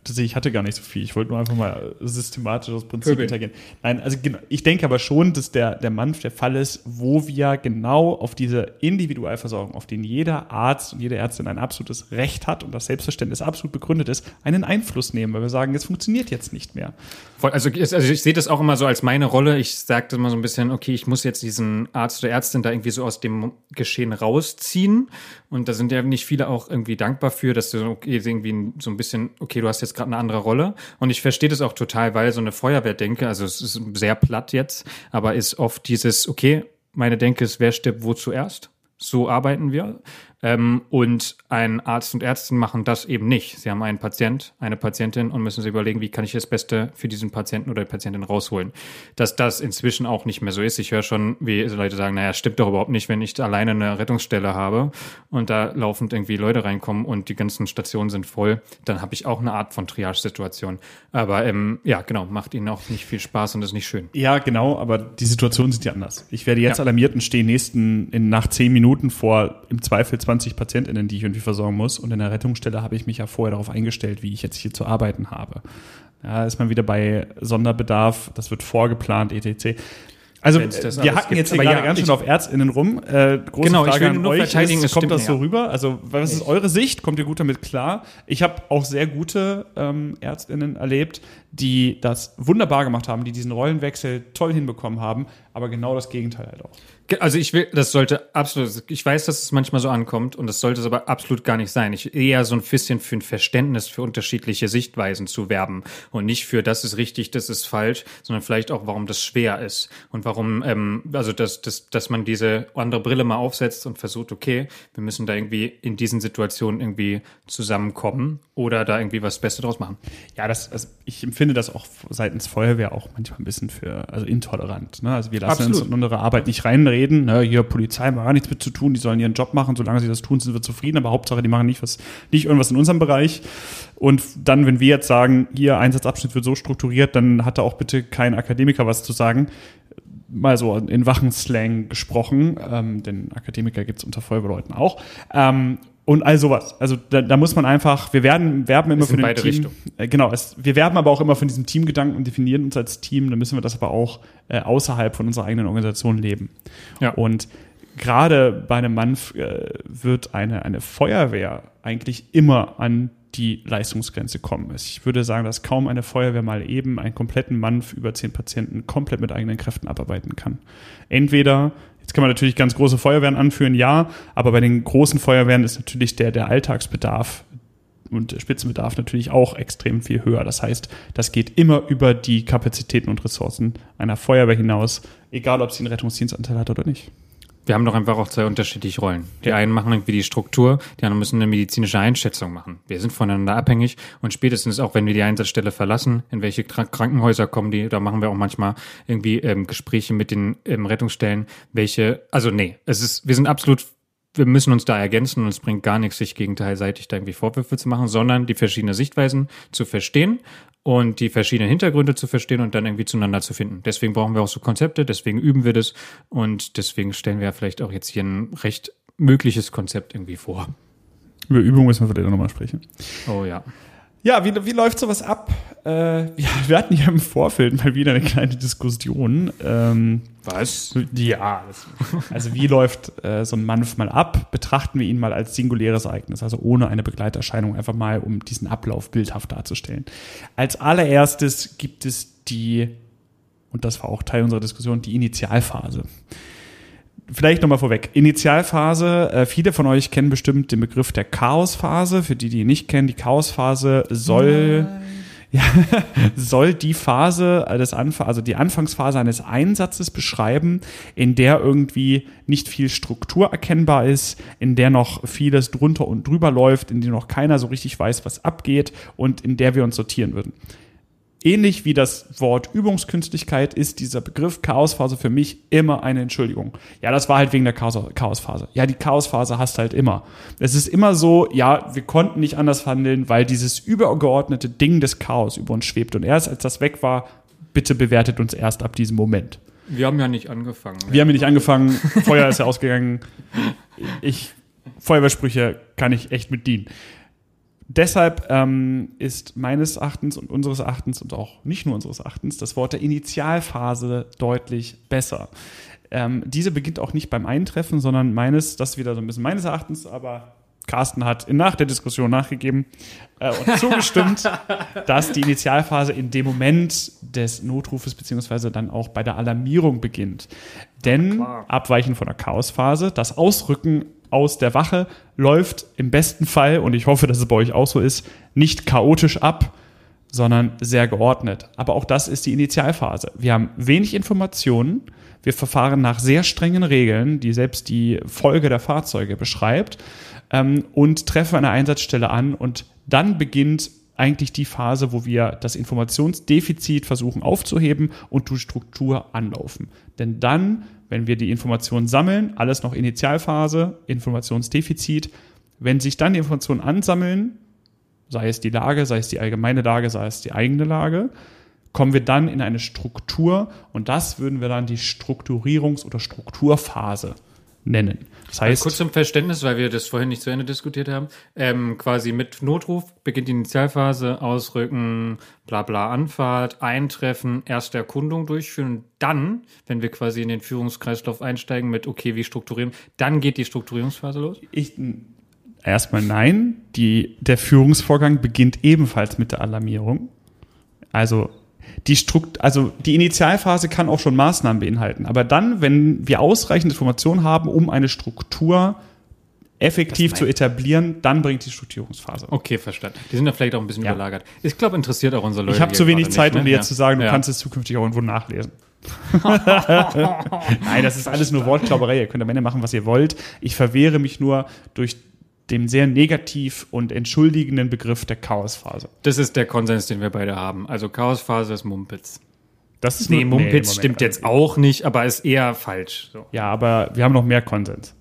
A: ich hatte gar nicht so viel. Ich wollte nur einfach mal systematisch das Prinzip hintergehen. Nein, also genau, ich denke aber schon, dass der, der Manf der Fall ist, wo wir genau auf diese Individualversorgung, auf den jeder Arzt und jede Ärztin ein absolutes Recht hat und das Selbstverständnis absolut begründet ist, einen Einfluss nehmen, weil wir sagen, es funktioniert jetzt nicht mehr.
B: Also, also ich sehe das auch immer so als meine Rolle. Ich sage immer so ein bisschen, okay, ich muss jetzt diesen Arzt oder Ärztin da irgendwie so aus dem Geschehen rausziehen. Und da sind ja nicht viele auch irgendwie dankbar für, dass du okay, irgendwie so ein bisschen, okay, du hast jetzt gerade eine andere Rolle. Und ich verstehe das auch total, weil so eine Feuerwehr denke, also es ist sehr platt jetzt, aber ist oft dieses, okay, meine Denke ist, wer stirbt wo zuerst? So arbeiten wir. Ähm, und ein Arzt und Ärztin machen das eben nicht. Sie haben einen Patient, eine Patientin und müssen sich überlegen, wie kann ich das Beste für diesen Patienten oder die Patientin rausholen. Dass das inzwischen auch nicht mehr so ist. Ich höre schon, wie Leute sagen, naja, stimmt doch überhaupt nicht, wenn ich alleine eine Rettungsstelle habe und da laufend irgendwie Leute reinkommen und die ganzen Stationen sind voll, dann habe ich auch eine Art von Triage-Situation. Aber ähm, ja, genau, macht ihnen auch nicht viel Spaß und ist nicht schön.
A: Ja, genau, aber die Situationen sind ja anders. Ich werde jetzt ja. alarmiert und stehe nächsten in, nach zehn Minuten vor im Zweifel 20 PatientInnen, die ich irgendwie versorgen muss. Und in der Rettungsstelle habe ich mich ja vorher darauf eingestellt, wie ich jetzt hier zu arbeiten habe. Ja, ist man wieder bei Sonderbedarf, das wird vorgeplant, etc. Also wir hacken jetzt aber gerade ja, ganz schön auf Ärztinnen rum. Äh, große genau, Frage ich will nur an euch verteidigen, ist, kommt das so rüber? Also was ist eure Sicht? Kommt ihr gut damit klar? Ich habe auch sehr gute ähm, Ärztinnen erlebt, die das wunderbar gemacht haben, die diesen Rollenwechsel toll hinbekommen haben, aber genau das Gegenteil halt auch.
B: Also ich will, das sollte absolut, ich weiß, dass es manchmal so ankommt und das sollte es aber absolut gar nicht sein. Ich eher so ein bisschen für ein Verständnis für unterschiedliche Sichtweisen zu werben und nicht für das ist richtig, das ist falsch, sondern vielleicht auch, warum das schwer ist und warum, ähm, also dass, dass, dass man diese andere Brille mal aufsetzt und versucht, okay, wir müssen da irgendwie in diesen Situationen irgendwie zusammenkommen oder da irgendwie was Beste draus machen.
A: Ja, das, also ich empfinde das auch seitens Feuerwehr auch manchmal ein bisschen für, also intolerant. Ne? Also wir lassen absolut. uns in unsere Arbeit nicht reinreden reden, ne, hier Polizei haben gar nichts mit zu tun, die sollen ihren Job machen, solange sie das tun, sind wir zufrieden, aber Hauptsache, die machen nicht was, nicht irgendwas in unserem Bereich. Und dann, wenn wir jetzt sagen, ihr Einsatzabschnitt wird so strukturiert, dann hat da auch bitte kein Akademiker was zu sagen. Mal so in wachen Slang gesprochen, ähm, denn Akademiker gibt's unter Feuerwehrleuten auch. Ähm, und all sowas. Also da, da muss man einfach, wir werden werben immer für den beide Team. Richtungen. Äh, genau, es, wir werben aber auch immer von diesem Teamgedanken und definieren uns als Team. Da müssen wir das aber auch äh, außerhalb von unserer eigenen Organisation leben. Ja. Und gerade bei einem Mann äh, wird eine, eine Feuerwehr eigentlich immer an die Leistungsgrenze kommen. Ich würde sagen, dass kaum eine Feuerwehr mal eben einen kompletten Mann für über zehn Patienten komplett mit eigenen Kräften abarbeiten kann. Entweder Jetzt kann man natürlich ganz große Feuerwehren anführen, ja, aber bei den großen Feuerwehren ist natürlich der, der Alltagsbedarf und der Spitzenbedarf natürlich auch extrem viel höher. Das heißt, das geht immer über die Kapazitäten und Ressourcen einer Feuerwehr hinaus, egal ob sie einen Rettungsdienstanteil hat oder nicht.
B: Wir haben doch einfach auch zwei unterschiedliche Rollen. Die einen machen irgendwie die Struktur, die anderen müssen eine medizinische Einschätzung machen. Wir sind voneinander abhängig und spätestens auch, wenn wir die Einsatzstelle verlassen, in welche Krank Krankenhäuser kommen die, da machen wir auch manchmal irgendwie ähm, Gespräche mit den ähm, Rettungsstellen, welche, also nee, es ist, wir sind absolut wir müssen uns da ergänzen und es bringt gar nichts, sich gegenteilig da irgendwie Vorwürfe zu machen, sondern die verschiedenen Sichtweisen zu verstehen und die verschiedenen Hintergründe zu verstehen und dann irgendwie zueinander zu finden. Deswegen brauchen wir auch so Konzepte, deswegen üben wir das und deswegen stellen wir ja vielleicht auch jetzt hier ein recht mögliches Konzept irgendwie vor.
A: Über Übung müssen wir vielleicht nochmal sprechen.
B: Oh ja.
A: Ja, wie, wie läuft sowas ab? Äh, wir, wir hatten ja im Vorfeld mal wieder eine kleine Diskussion. Ähm,
B: Was?
A: ja, das, also wie läuft äh, so ein Manf mal ab? Betrachten wir ihn mal als singuläres Ereignis, also ohne eine Begleiterscheinung, einfach mal, um diesen Ablauf bildhaft darzustellen. Als allererstes gibt es die, und das war auch Teil unserer Diskussion, die Initialphase vielleicht nochmal vorweg. Initialphase, äh, viele von euch kennen bestimmt den Begriff der Chaosphase. Für die, die ihn nicht kennen, die Chaosphase soll, ja, soll die Phase des Anfang, also die Anfangsphase eines Einsatzes beschreiben, in der irgendwie nicht viel Struktur erkennbar ist, in der noch vieles drunter und drüber läuft, in der noch keiner so richtig weiß, was abgeht und in der wir uns sortieren würden. Ähnlich wie das Wort Übungskünstlichkeit ist dieser Begriff Chaosphase für mich immer eine Entschuldigung. Ja, das war halt wegen der Chaos Chaosphase. Ja, die Chaosphase hast du halt immer. Es ist immer so, ja, wir konnten nicht anders handeln, weil dieses übergeordnete Ding des Chaos über uns schwebt. Und erst als das weg war, bitte bewertet uns erst ab diesem Moment.
B: Wir haben ja nicht angefangen.
A: Wir haben ja nicht angefangen, Feuer ist ja ausgegangen. Ich, Feuerwehrsprüche kann ich echt mit dienen. Deshalb ähm, ist meines Erachtens und unseres Erachtens und auch nicht nur unseres Erachtens das Wort der Initialphase deutlich besser. Ähm, diese beginnt auch nicht beim Eintreffen, sondern meines, das ist wieder so ein bisschen meines Erachtens, aber Carsten hat nach der Diskussion nachgegeben äh, und zugestimmt, dass die Initialphase in dem Moment des Notrufes beziehungsweise dann auch bei der Alarmierung beginnt. Denn abweichend von der Chaosphase, das Ausrücken aus der Wache läuft im besten Fall, und ich hoffe, dass es bei euch auch so ist, nicht chaotisch ab, sondern sehr geordnet. Aber auch das ist die Initialphase. Wir haben wenig Informationen, wir verfahren nach sehr strengen Regeln, die selbst die Folge der Fahrzeuge beschreibt, ähm, und treffen eine Einsatzstelle an und dann beginnt eigentlich die Phase, wo wir das Informationsdefizit versuchen aufzuheben und die Struktur anlaufen. Denn dann wenn wir die Informationen sammeln, alles noch Initialphase, Informationsdefizit. Wenn sich dann die Informationen ansammeln, sei es die Lage, sei es die allgemeine Lage, sei es die eigene Lage, kommen wir dann in eine Struktur und das würden wir dann die Strukturierungs- oder Strukturphase nennen.
B: Das heißt, also kurz zum Verständnis, weil wir das vorhin nicht zu Ende diskutiert haben, ähm, quasi mit Notruf beginnt die Initialphase, Ausrücken, bla bla Anfahrt, Eintreffen, erste Erkundung durchführen. Dann, wenn wir quasi in den Führungskreislauf einsteigen mit, okay, wie strukturieren, dann geht die Strukturierungsphase los?
A: Ich, erstmal nein. Die, der Führungsvorgang beginnt ebenfalls mit der Alarmierung. Also die Strukt also die Initialphase kann auch schon Maßnahmen beinhalten. Aber dann, wenn wir ausreichend Informationen haben, um eine Struktur effektiv zu etablieren, dann bringt die Strukturierungsphase.
B: Okay, verstanden. Die sind da vielleicht auch ein bisschen ja. überlagert. Ich glaube, interessiert auch unsere Leute.
A: Ich habe zu wenig Zeit, nicht, um dir jetzt zu sagen, du ja. kannst es zukünftig auch irgendwo nachlesen. Nein, das ist alles nur Wortklauberei. Ihr könnt am Ende machen, was ihr wollt. Ich verwehre mich nur durch dem sehr negativ und entschuldigenden Begriff der Chaosphase.
B: Das ist der Konsens, den wir beide haben. Also Chaosphase ist Mumpitz.
A: Das ist
B: nee, nur, Mumpitz nee, stimmt jetzt auch nicht, aber ist eher falsch.
A: So. Ja, aber wir haben noch mehr Konsens.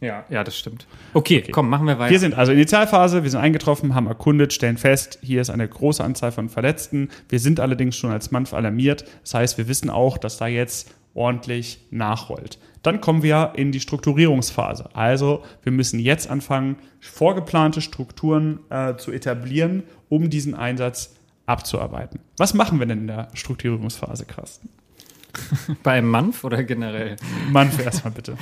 B: Ja, ja, das stimmt. Okay, okay, komm, machen wir weiter.
A: Wir sind also Initialphase, wir sind eingetroffen, haben erkundet, stellen fest, hier ist eine große Anzahl von Verletzten. Wir sind allerdings schon als Manf alarmiert. Das heißt, wir wissen auch, dass da jetzt ordentlich nachrollt. Dann kommen wir in die Strukturierungsphase. Also wir müssen jetzt anfangen, vorgeplante Strukturen äh, zu etablieren, um diesen Einsatz abzuarbeiten. Was machen wir denn in der Strukturierungsphase, Carsten?
B: Bei einem Manf oder generell?
A: Manf erstmal bitte.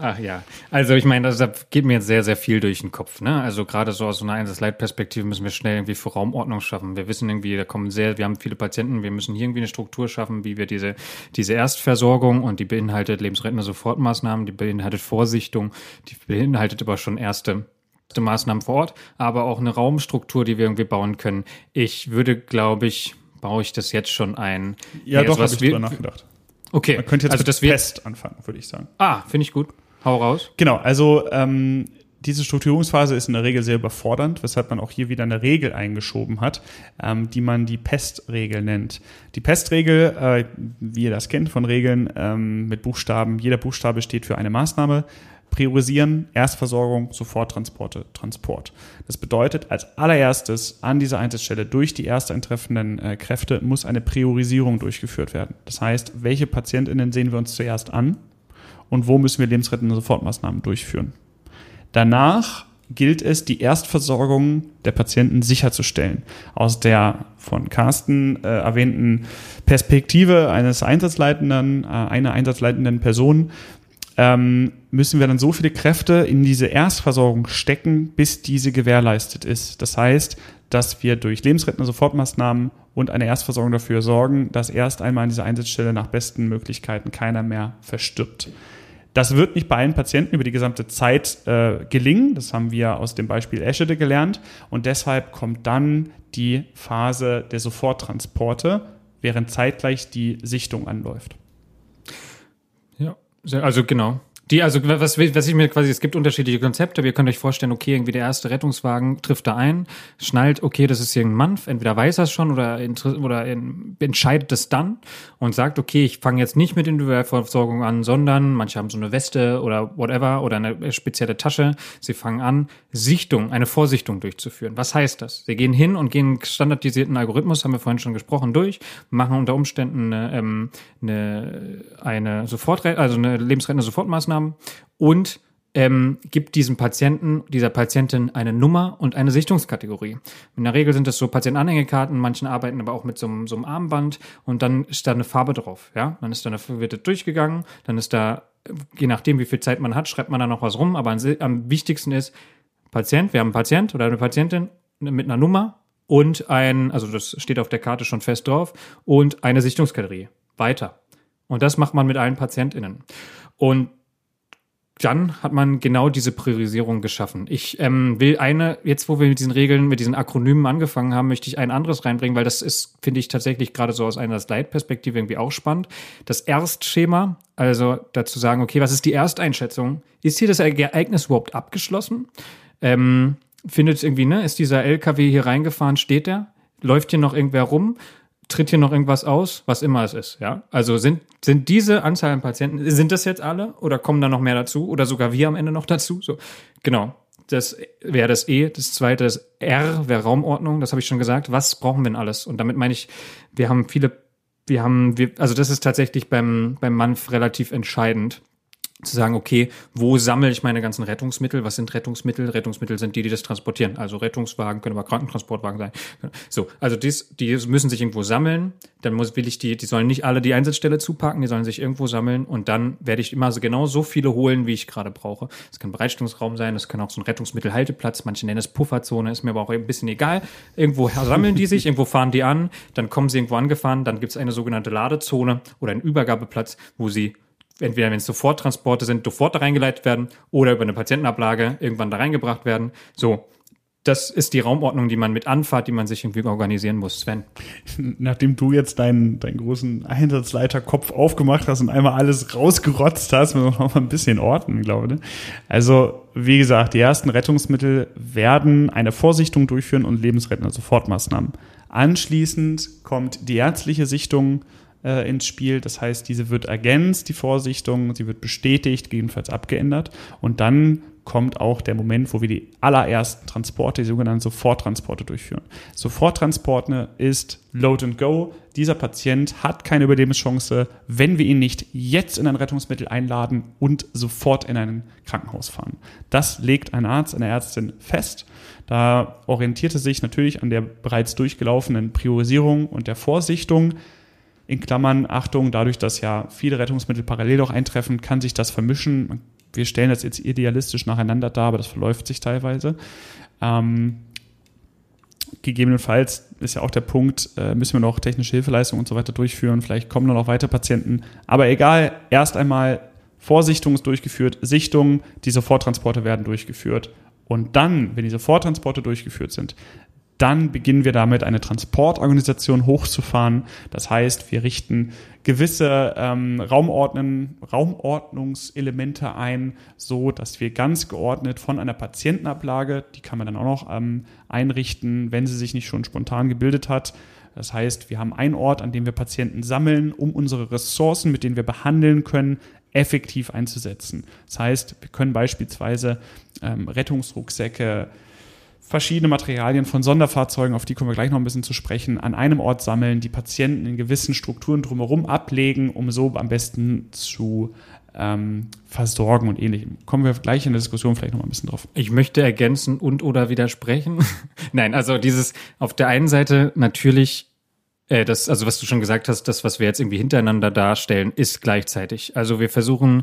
B: Ach ja, also ich meine, da geht mir jetzt sehr, sehr viel durch den Kopf. Ne? Also gerade so aus so einer Einsatzleitperspektive müssen wir schnell irgendwie für Raumordnung schaffen. Wir wissen irgendwie, da kommen sehr, wir haben viele Patienten, wir müssen hier irgendwie eine Struktur schaffen, wie wir diese, diese Erstversorgung und die beinhaltet lebensrettende Sofortmaßnahmen, die beinhaltet Vorsichtung, die beinhaltet aber schon erste Maßnahmen vor Ort, aber auch eine Raumstruktur, die wir irgendwie bauen können. Ich würde, glaube ich, baue ich das jetzt schon ein.
A: Ja, nee, doch, habe ich drüber nachgedacht.
B: Okay.
A: Man könnte jetzt also das Pest anfangen, würde ich sagen.
B: Ah, finde ich gut. Hau raus.
A: Genau, also ähm, diese Strukturierungsphase ist in der Regel sehr überfordernd, weshalb man auch hier wieder eine Regel eingeschoben hat, ähm, die man die Pestregel nennt. Die Pestregel, äh, wie ihr das kennt von Regeln ähm, mit Buchstaben, jeder Buchstabe steht für eine Maßnahme. Priorisieren, Erstversorgung, Soforttransporte, Transport. Das bedeutet, als allererstes an dieser Einsatzstelle durch die erst eintreffenden äh, Kräfte muss eine Priorisierung durchgeführt werden. Das heißt, welche PatientInnen sehen wir uns zuerst an und wo müssen wir lebensrettende Sofortmaßnahmen durchführen. Danach gilt es, die Erstversorgung der Patienten sicherzustellen. Aus der von Carsten äh, erwähnten Perspektive eines Einsatzleitenden, äh, einer einsatzleitenden Person ähm, müssen wir dann so viele Kräfte in diese Erstversorgung stecken, bis diese gewährleistet ist. Das heißt, dass wir durch lebensrettende Sofortmaßnahmen und eine Erstversorgung dafür sorgen, dass erst einmal an dieser Einsatzstelle nach besten Möglichkeiten keiner mehr verstirbt. Das wird nicht bei allen Patienten über die gesamte Zeit äh, gelingen. Das haben wir aus dem Beispiel Eschede gelernt. Und deshalb kommt dann die Phase der Soforttransporte, während zeitgleich die Sichtung anläuft.
B: Also genau. Die, also was, was ich mir quasi, es gibt unterschiedliche Konzepte. Wir könnt euch vorstellen, okay, irgendwie der erste Rettungswagen trifft da ein, schnallt, okay, das ist hier ein Mann, entweder weiß er es schon oder, oder entscheidet es dann und sagt, okay, ich fange jetzt nicht mit Individualversorgung an, sondern manche haben so eine Weste oder whatever oder eine spezielle Tasche. Sie fangen an, Sichtung, eine Vorsichtung durchzuführen. Was heißt das? Sie gehen hin und gehen standardisierten Algorithmus, haben wir vorhin schon gesprochen, durch, machen unter Umständen eine, ähm, eine, eine Sofort, also eine lebensrettende Sofortmaßnahme Maßnahmen und ähm, gibt diesem Patienten, dieser Patientin eine Nummer und eine Sichtungskategorie. In der Regel sind das so Patientenanhängekarten, manchen arbeiten aber auch mit so, einem, so einem Armband und dann ist da eine Farbe drauf. Ja, dann ist da eine, wird das durchgegangen, dann ist da, je nachdem wie viel Zeit man hat, schreibt man da noch was rum, aber am wichtigsten ist Patient, wir haben einen Patient oder eine Patientin mit einer Nummer und ein, also das steht auf der Karte schon fest drauf, und eine Sichtungskategorie. Weiter. Und das macht man mit allen PatientInnen. Und dann hat man genau diese Priorisierung geschaffen. Ich ähm, will eine, jetzt wo wir mit diesen Regeln, mit diesen Akronymen angefangen haben, möchte ich ein anderes reinbringen, weil das ist, finde ich, tatsächlich gerade so aus einer Slide-Perspektive irgendwie auch spannend. Das Erstschema, also dazu sagen, okay, was ist die Ersteinschätzung? Ist hier das Ereignis überhaupt abgeschlossen? Ähm, findet irgendwie, ne, ist dieser LKW hier reingefahren, steht der? Läuft hier noch irgendwer rum? Tritt hier noch irgendwas aus, was immer es ist, ja? Also sind, sind diese Anzahl an Patienten, sind das jetzt alle oder kommen da noch mehr dazu oder sogar wir am Ende noch dazu? So, genau. Das wäre das E, das zweite das R wäre Raumordnung, das habe ich schon gesagt. Was brauchen wir denn alles? Und damit meine ich, wir haben viele, wir haben, wir, also das ist tatsächlich beim, beim MANF relativ entscheidend zu sagen, okay, wo sammle ich meine ganzen Rettungsmittel? Was sind Rettungsmittel? Rettungsmittel sind die, die das transportieren. Also Rettungswagen können aber Krankentransportwagen sein. So, also dies, die müssen sich irgendwo sammeln. Dann muss, will ich die, die sollen nicht alle die Einsatzstelle zupacken, die sollen sich irgendwo sammeln und dann werde ich immer so genau so viele holen, wie ich gerade brauche. Das kann Bereitstellungsraum sein, das kann auch so ein Rettungsmittelhalteplatz, manche nennen es Pufferzone, ist mir aber auch ein bisschen egal. Irgendwo sammeln die sich, irgendwo fahren die an, dann kommen sie irgendwo angefahren, dann gibt es eine sogenannte Ladezone oder einen Übergabeplatz, wo sie entweder wenn es Soforttransporte sind, sofort da reingeleitet werden oder über eine Patientenablage irgendwann da reingebracht werden. So, das ist die Raumordnung, die man mit anfahrt, die man sich irgendwie organisieren muss. Sven.
A: Nachdem du jetzt deinen, deinen großen Einsatzleiterkopf aufgemacht hast und einmal alles rausgerotzt hast, müssen wir noch mal ein bisschen orten, glaube ich. Ne? Also, wie gesagt, die ersten Rettungsmittel werden eine Vorsichtung durchführen und lebensrettende Sofortmaßnahmen. Anschließend kommt die ärztliche Sichtung äh, ins Spiel. Das heißt, diese wird ergänzt, die Vorsichtung, sie wird bestätigt, gegebenenfalls abgeändert. Und dann kommt auch der Moment, wo wir die allerersten Transporte, die sogenannten Soforttransporte durchführen. Soforttransporte ist Load and Go. Dieser Patient hat keine Überlebenschance, wenn wir ihn nicht jetzt in ein Rettungsmittel einladen und sofort in ein Krankenhaus fahren. Das legt ein Arzt, eine Ärztin fest. Da orientierte sich natürlich an der bereits durchgelaufenen Priorisierung und der Vorsichtung in Klammern, Achtung, dadurch, dass ja viele Rettungsmittel parallel auch eintreffen, kann sich das vermischen. Wir stellen das jetzt idealistisch nacheinander dar, aber das verläuft sich teilweise. Ähm, gegebenenfalls ist ja auch der Punkt, äh, müssen wir noch technische Hilfeleistungen und so weiter durchführen. Vielleicht kommen noch weitere Patienten. Aber egal, erst einmal Vorsichtung ist durchgeführt, Sichtung, die Soforttransporte werden durchgeführt. Und dann, wenn die Soforttransporte durchgeführt sind, Dann beginnen wir damit, eine Transportorganisation hochzufahren. Das heißt, wir richten gewisse ähm, Raumordnen, Raumordnungselemente ein, so dass wir ganz geordnet von einer Patientenablage, die kann man dann auch noch ähm, einrichten, wenn sie sich nicht schon spontan gebildet hat. Das heißt, wir haben einen Ort, an dem wir Patienten sammeln, um unsere Ressourcen, mit denen wir behandeln können, effektiv einzusetzen. Das heißt, wir können beispielsweise ähm, Rettungsrucksäcke, verschiedene Materialien von Sonderfahrzeugen, auf die kommen wir gleich noch ein bisschen zu sprechen, an einem Ort sammeln, die Patienten in gewissen Strukturen drumherum ablegen, um so am besten zu ähm, versorgen und ähnlichem. Kommen wir gleich in der Diskussion vielleicht noch mal ein bisschen drauf.
B: Ich möchte ergänzen und oder widersprechen. Nein, also dieses auf der einen Seite natürlich äh, das, also was du schon gesagt hast, das, was wir jetzt irgendwie hintereinander darstellen, ist gleichzeitig. Also wir versuchen,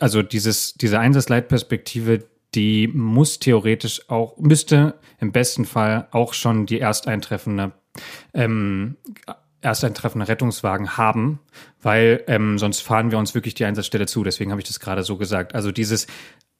B: also dieses, diese Einsatzleitperspektive, die muss theoretisch auch, müsste im besten Fall auch schon die ersteintreffende, ähm, ersteintreffende Rettungswagen haben, weil ähm, sonst fahren wir uns wirklich die Einsatzstelle zu. Deswegen habe ich das gerade so gesagt. Also dieses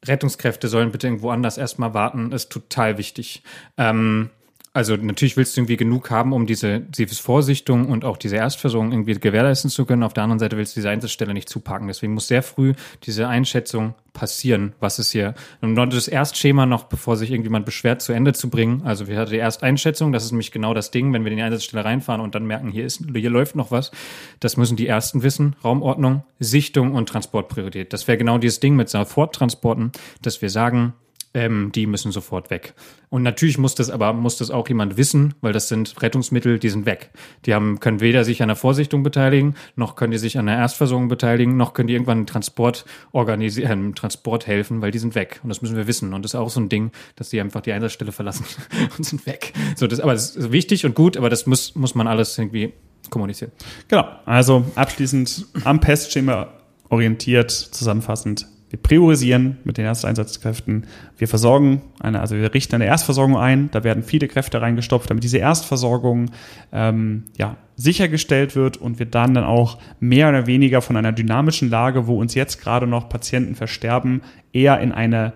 B: Rettungskräfte sollen bitte irgendwo anders erstmal warten, ist total wichtig. Ähm, also natürlich willst du irgendwie genug haben, um diese, diese Vorsichtung und auch diese Erstversorgung irgendwie gewährleisten zu können. Auf der anderen Seite willst du diese Einsatzstelle nicht zupacken. Deswegen muss sehr früh diese Einschätzung passieren, was ist hier. Und das Erstschema noch, bevor sich irgendjemand beschwert, zu Ende zu bringen. Also wir hatten die Ersteinschätzung, das ist nämlich genau das Ding, wenn wir in die Einsatzstelle reinfahren und dann merken, hier ist, hier läuft noch was. Das müssen die Ersten wissen. Raumordnung, Sichtung und Transportpriorität. Das wäre genau dieses Ding mit Soforttransporten, dass wir sagen, ähm, die müssen sofort weg. Und natürlich muss das aber, muss das auch jemand wissen, weil das sind Rettungsmittel, die sind weg. Die haben, können weder sich an der Vorsichtung beteiligen, noch können die sich an der Erstversorgung beteiligen, noch können die irgendwann einen Transport organisieren, äh, Transport helfen, weil die sind weg. Und das müssen wir wissen. Und das ist auch so ein Ding, dass die einfach die Einsatzstelle verlassen und sind weg. So, das, aber das ist wichtig und gut, aber das muss, muss man alles irgendwie kommunizieren.
A: Genau. Also abschließend am Pestschema orientiert, zusammenfassend wir priorisieren mit den Ersteinsatzkräften. Wir versorgen eine, also wir richten eine Erstversorgung ein. Da werden viele Kräfte reingestopft, damit diese Erstversorgung ähm, ja, sichergestellt wird und wir dann dann auch mehr oder weniger von einer dynamischen Lage, wo uns jetzt gerade noch Patienten versterben, eher in eine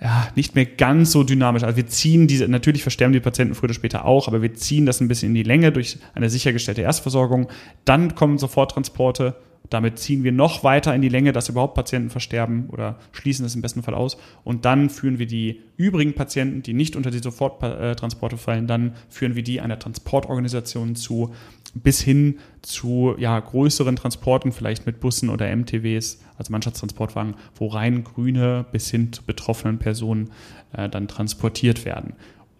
A: ja, nicht mehr ganz so dynamisch. Also wir ziehen diese, natürlich versterben die Patienten früher oder später auch, aber wir ziehen das ein bisschen in die Länge durch eine sichergestellte Erstversorgung. Dann kommen Soforttransporte damit ziehen wir noch weiter in die Länge, dass überhaupt Patienten versterben oder schließen es im besten Fall aus. Und dann führen wir die übrigen Patienten, die nicht unter die Soforttransporte fallen, dann führen wir die einer Transportorganisation zu, bis hin zu ja, größeren Transporten, vielleicht mit Bussen oder MTWs, also Mannschaftstransportwagen, wo rein grüne bis hin zu betroffenen Personen äh, dann transportiert werden.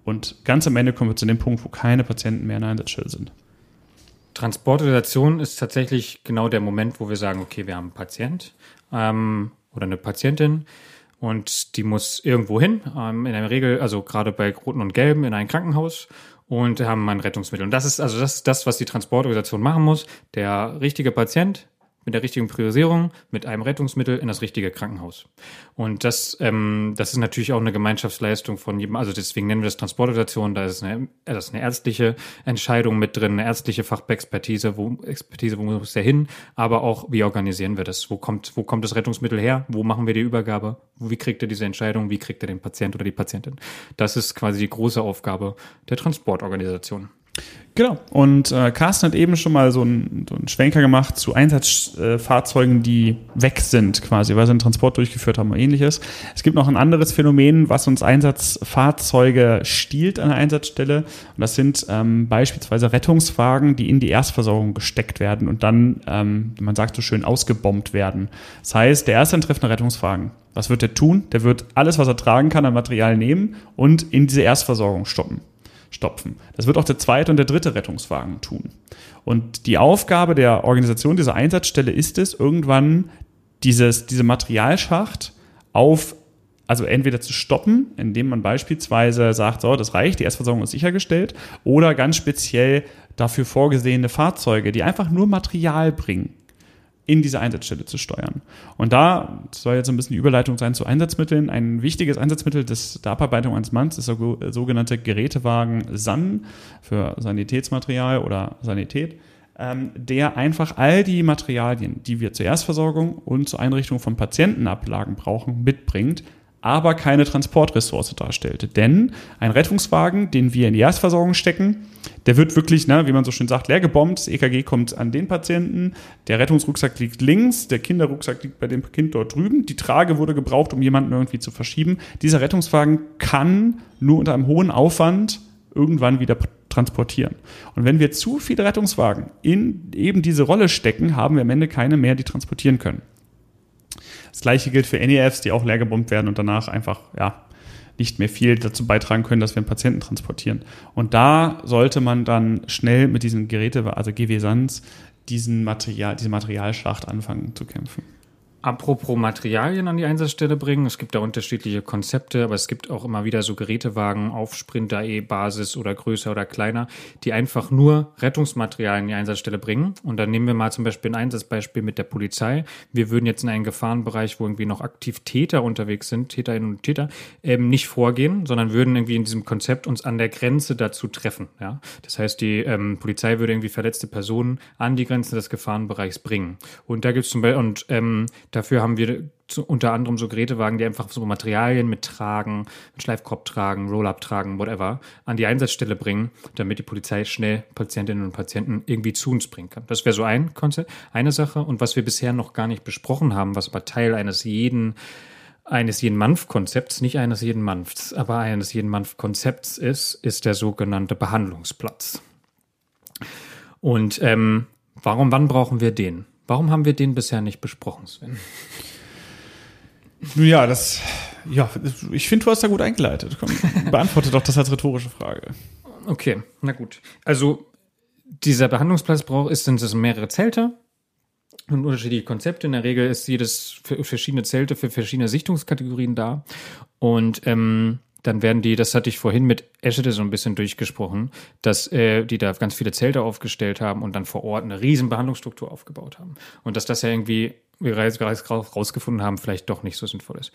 A: Und ganz am Ende kommen wir zu dem Punkt, wo keine Patienten mehr in Einsatzstelle sind.
B: Transportation ist tatsächlich genau der Moment, wo wir sagen, okay, wir haben einen Patient ähm, oder eine Patientin und die muss irgendwo hin, ähm, in der Regel, also gerade bei Roten und Gelben, in ein Krankenhaus und haben ein Rettungsmittel. Und das ist also das, das, was die Transportorganisation machen muss. Der richtige Patient mit der richtigen Priorisierung, mit einem Rettungsmittel in das richtige Krankenhaus. Und das, ähm, das ist natürlich auch eine Gemeinschaftsleistung von jedem, also deswegen nennen wir das Transportorganisation, da ist eine, das ist eine ärztliche Entscheidung mit drin, eine ärztliche Fachexpertise, wo, Expertise, wo muss der hin, aber auch, wie organisieren wir das? Wo kommt, wo kommt das Rettungsmittel her? Wo machen wir die Übergabe? Wie kriegt er diese Entscheidung? Wie kriegt er den Patient oder die Patientin? Das ist quasi die große Aufgabe der Transportorganisation.
A: Genau. Und äh, Carsten hat eben schon mal so einen, so einen Schwenker gemacht zu Einsatzfahrzeugen, die weg sind, quasi, weil sie einen Transport durchgeführt haben oder ähnliches. Es gibt noch ein anderes Phänomen, was uns Einsatzfahrzeuge stiehlt an der Einsatzstelle. Und das sind ähm, beispielsweise Rettungswagen, die in die Erstversorgung gesteckt werden und dann, ähm, man sagt so schön, ausgebombt werden. Das heißt, der erste trifft einen Rettungswagen. Was wird der tun? Der wird alles, was er tragen kann, an Material nehmen und in diese Erstversorgung stoppen stopfen. Das wird auch der zweite und der dritte Rettungswagen tun. Und die Aufgabe der Organisation dieser Einsatzstelle ist es, irgendwann dieses, diese Materialschacht auf, also entweder zu stoppen, indem man beispielsweise sagt, so, das reicht, die Erstversorgung ist sichergestellt, oder ganz speziell dafür vorgesehene Fahrzeuge, die einfach nur Material bringen, in diese Einsatzstelle zu steuern. Und da soll jetzt ein bisschen die Überleitung sein zu Einsatzmitteln. Ein wichtiges Einsatzmittel des, der Abarbeitung eines Manns ist der sogenannte Gerätewagen SAN für Sanitätsmaterial oder Sanität, ähm, der einfach all die Materialien, die wir zur Erstversorgung und zur Einrichtung von Patientenablagen brauchen, mitbringt, aber keine Transportressource darstellte. Denn ein Rettungswagen, den wir in die Erstversorgung stecken, der wird wirklich, ne, wie man so schön sagt, leer gebombt. Das EKG kommt an den Patienten. Der Rettungsrucksack liegt links. Der Kinderrucksack liegt bei dem Kind dort drüben. Die Trage wurde gebraucht, um jemanden irgendwie zu verschieben. Dieser Rettungswagen kann nur unter einem hohen Aufwand irgendwann wieder transportieren. Und wenn wir zu viele Rettungswagen in eben diese Rolle stecken, haben wir am Ende keine mehr, die transportieren können. Das gleiche gilt für NEFs, die auch leer gebombt werden und danach einfach, ja, nicht mehr viel dazu beitragen können, dass wir einen Patienten transportieren. Und da sollte man dann schnell mit diesen Geräte, also GW Sans, diesen Material, diese Materialschlacht anfangen zu kämpfen.
B: Apropos Materialien an die Einsatzstelle bringen, es gibt da unterschiedliche Konzepte, aber es gibt auch immer wieder so Gerätewagen auf Sprinter-E-Basis oder größer oder kleiner, die einfach nur Rettungsmaterialien an die Einsatzstelle bringen. Und dann nehmen wir mal zum Beispiel ein Einsatzbeispiel mit der Polizei. Wir würden jetzt in einen Gefahrenbereich, wo irgendwie noch aktiv Täter unterwegs sind, Täterinnen und Täter, eben nicht vorgehen, sondern würden irgendwie in diesem Konzept uns an der Grenze dazu treffen. Ja? Das heißt, die ähm, Polizei würde irgendwie verletzte Personen an die Grenze des Gefahrenbereichs bringen. Und da gibt es zum Beispiel, und ähm, Dafür haben wir zu, unter anderem so Gerätewagen, die einfach so Materialien mit Tragen, mit Schleifkorb tragen, Roll-up tragen, whatever, an die Einsatzstelle bringen, damit die Polizei schnell Patientinnen und Patienten irgendwie zu uns bringen kann. Das wäre so ein Konzept, eine Sache. Und was wir bisher noch gar nicht besprochen haben, was aber Teil eines jeden eines jeden Manf-Konzepts, nicht eines jeden Manfs, aber eines jeden Manf-Konzepts ist, ist der sogenannte Behandlungsplatz. Und ähm, warum, wann brauchen wir den? Warum haben wir den bisher nicht besprochen, Sven?
A: Nun ja, das, ja, ich finde, du hast da gut eingeleitet. Komm, beantworte doch das als rhetorische Frage.
B: Okay, na gut. Also, dieser Behandlungsplatz braucht, ist, sind es mehrere Zelte und unterschiedliche Konzepte. In der Regel ist jedes für verschiedene Zelte für verschiedene Sichtungskategorien da. Und ähm, dann werden die, das hatte ich vorhin mit Eschede so ein bisschen durchgesprochen, dass äh, die da ganz viele Zelte aufgestellt haben und dann vor Ort eine riesen Behandlungsstruktur aufgebaut haben. Und dass das ja irgendwie, wie wir gerade rausgefunden haben, vielleicht doch nicht so sinnvoll ist.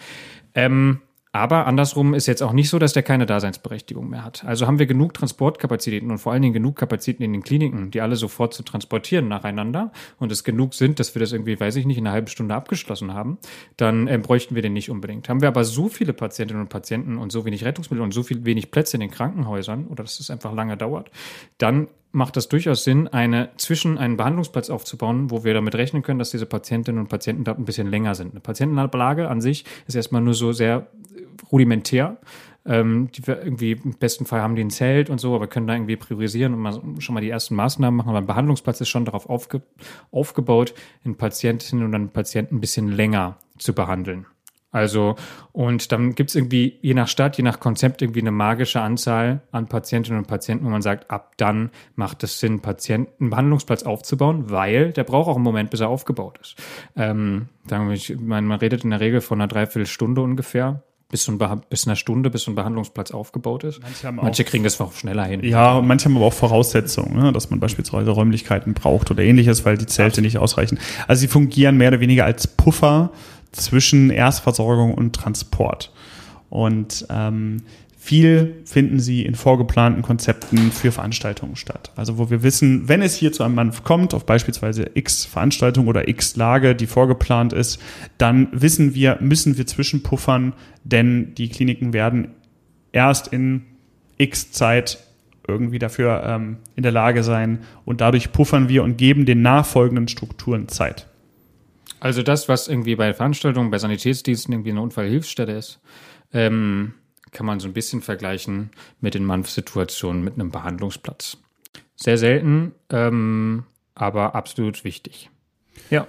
B: Ähm, aber andersrum ist jetzt auch nicht so, dass der keine Daseinsberechtigung mehr hat. Also haben wir genug Transportkapazitäten und vor allen Dingen genug Kapazitäten in den Kliniken, die alle sofort zu transportieren nacheinander und es genug sind, dass wir das irgendwie, weiß ich nicht, in einer halben Stunde abgeschlossen haben, dann äh, bräuchten wir den nicht unbedingt. Haben wir aber so viele Patientinnen und Patienten und so wenig Rettungsmittel und so viel wenig Plätze in den Krankenhäusern oder dass es einfach lange dauert, dann macht das durchaus Sinn, eine zwischen einen Behandlungsplatz aufzubauen, wo wir damit rechnen können, dass diese Patientinnen und Patienten dort ein bisschen länger sind. Eine Patientenablage an sich ist erstmal nur so sehr rudimentär. Ähm, die wir irgendwie im besten Fall haben die ein Zelt und so, aber können da irgendwie priorisieren und mal, schon mal die ersten Maßnahmen machen. Aber ein Behandlungsplatz ist schon darauf aufge, aufgebaut, den Patientinnen und dann Patienten ein bisschen länger zu behandeln. Also, und dann gibt es irgendwie, je nach Stadt, je nach Konzept, irgendwie eine magische Anzahl an Patientinnen und Patienten, wo man sagt, ab dann macht es Sinn, Patienten, einen Behandlungsplatz aufzubauen, weil der braucht auch einen Moment, bis er aufgebaut ist. Ähm, sagen wir, ich meine, man redet in der Regel von einer Dreiviertelstunde ungefähr bis, ein bis eine Stunde, bis so ein Behandlungsplatz aufgebaut ist. Manche, manche kriegen das auch schneller hin.
A: Ja, und manche haben aber auch Voraussetzungen, ne, dass man beispielsweise Räumlichkeiten braucht oder ähnliches, weil die Zelte Absolut. nicht ausreichen. Also sie fungieren mehr oder weniger als Puffer zwischen Erstversorgung und Transport. Und ähm, viel finden sie in vorgeplanten Konzepten für Veranstaltungen statt. Also wo wir wissen, wenn es hier zu einem Mann kommt, auf beispielsweise X Veranstaltung oder X Lage, die vorgeplant ist, dann wissen wir, müssen wir zwischenpuffern, denn die Kliniken werden erst in X Zeit irgendwie dafür ähm, in der Lage sein und dadurch puffern wir und geben den nachfolgenden Strukturen Zeit.
B: Also das, was irgendwie bei Veranstaltungen, bei Sanitätsdiensten irgendwie eine Unfallhilfsstelle ist, ähm, kann man so ein bisschen vergleichen mit den Manf-Situationen mit einem Behandlungsplatz. Sehr selten, ähm, aber absolut wichtig.
A: Ja.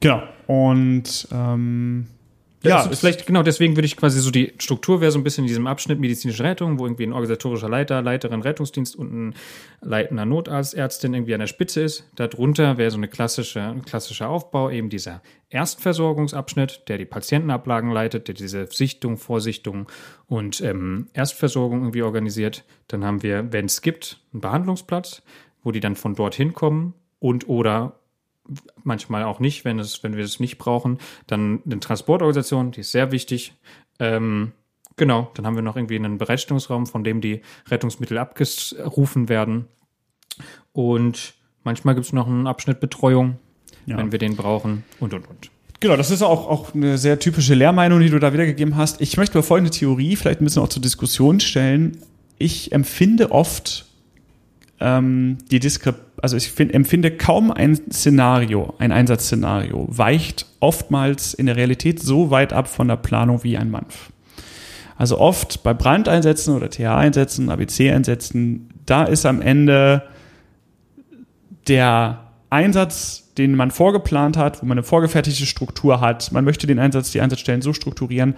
A: Genau. Und ähm,
B: ja, ja vielleicht genau deswegen würde ich quasi so die Struktur wäre so ein bisschen in diesem Abschnitt medizinische Rettung, wo irgendwie ein organisatorischer Leiter, Leiterin Rettungsdienst und ein leitender Notarzt, Ärztin irgendwie an der Spitze ist. Darunter wäre so eine klassische, ein klassischer Aufbau eben dieser Erstversorgungsabschnitt, der die Patientenablagen leitet, der diese Sichtung, Vorsichtung und ähm, Erstversorgung irgendwie organisiert. Dann haben wir, wenn es gibt, einen Behandlungsplatz, wo die dann von dort hinkommen und oder manchmal auch nicht, wenn, es, wenn wir es nicht brauchen. Dann eine Transportorganisation, die ist sehr wichtig. Ähm, genau, dann haben wir noch irgendwie einen Bereitstellungsraum, von dem die Rettungsmittel abgerufen werden. Und manchmal gibt es noch einen Abschnitt Betreuung, ja. wenn wir den brauchen und und und.
A: Genau, das ist auch, auch eine sehr typische Lehrmeinung, die du da wiedergegeben hast. Ich möchte mal folgende Theorie vielleicht ein bisschen auch zur Diskussion stellen. Ich empfinde oft ähm, die Diskrep also ich find, empfinde kaum ein Szenario, ein Einsatzszenario, weicht oftmals in der Realität so weit ab von der Planung wie ein Manf. Also oft bei Brandeinsätzen oder TA-Einsätzen, ABC-Einsätzen, da ist am Ende der Einsatz, den man vorgeplant hat, wo man eine vorgefertigte Struktur hat, man möchte den Einsatz, die Einsatzstellen so strukturieren,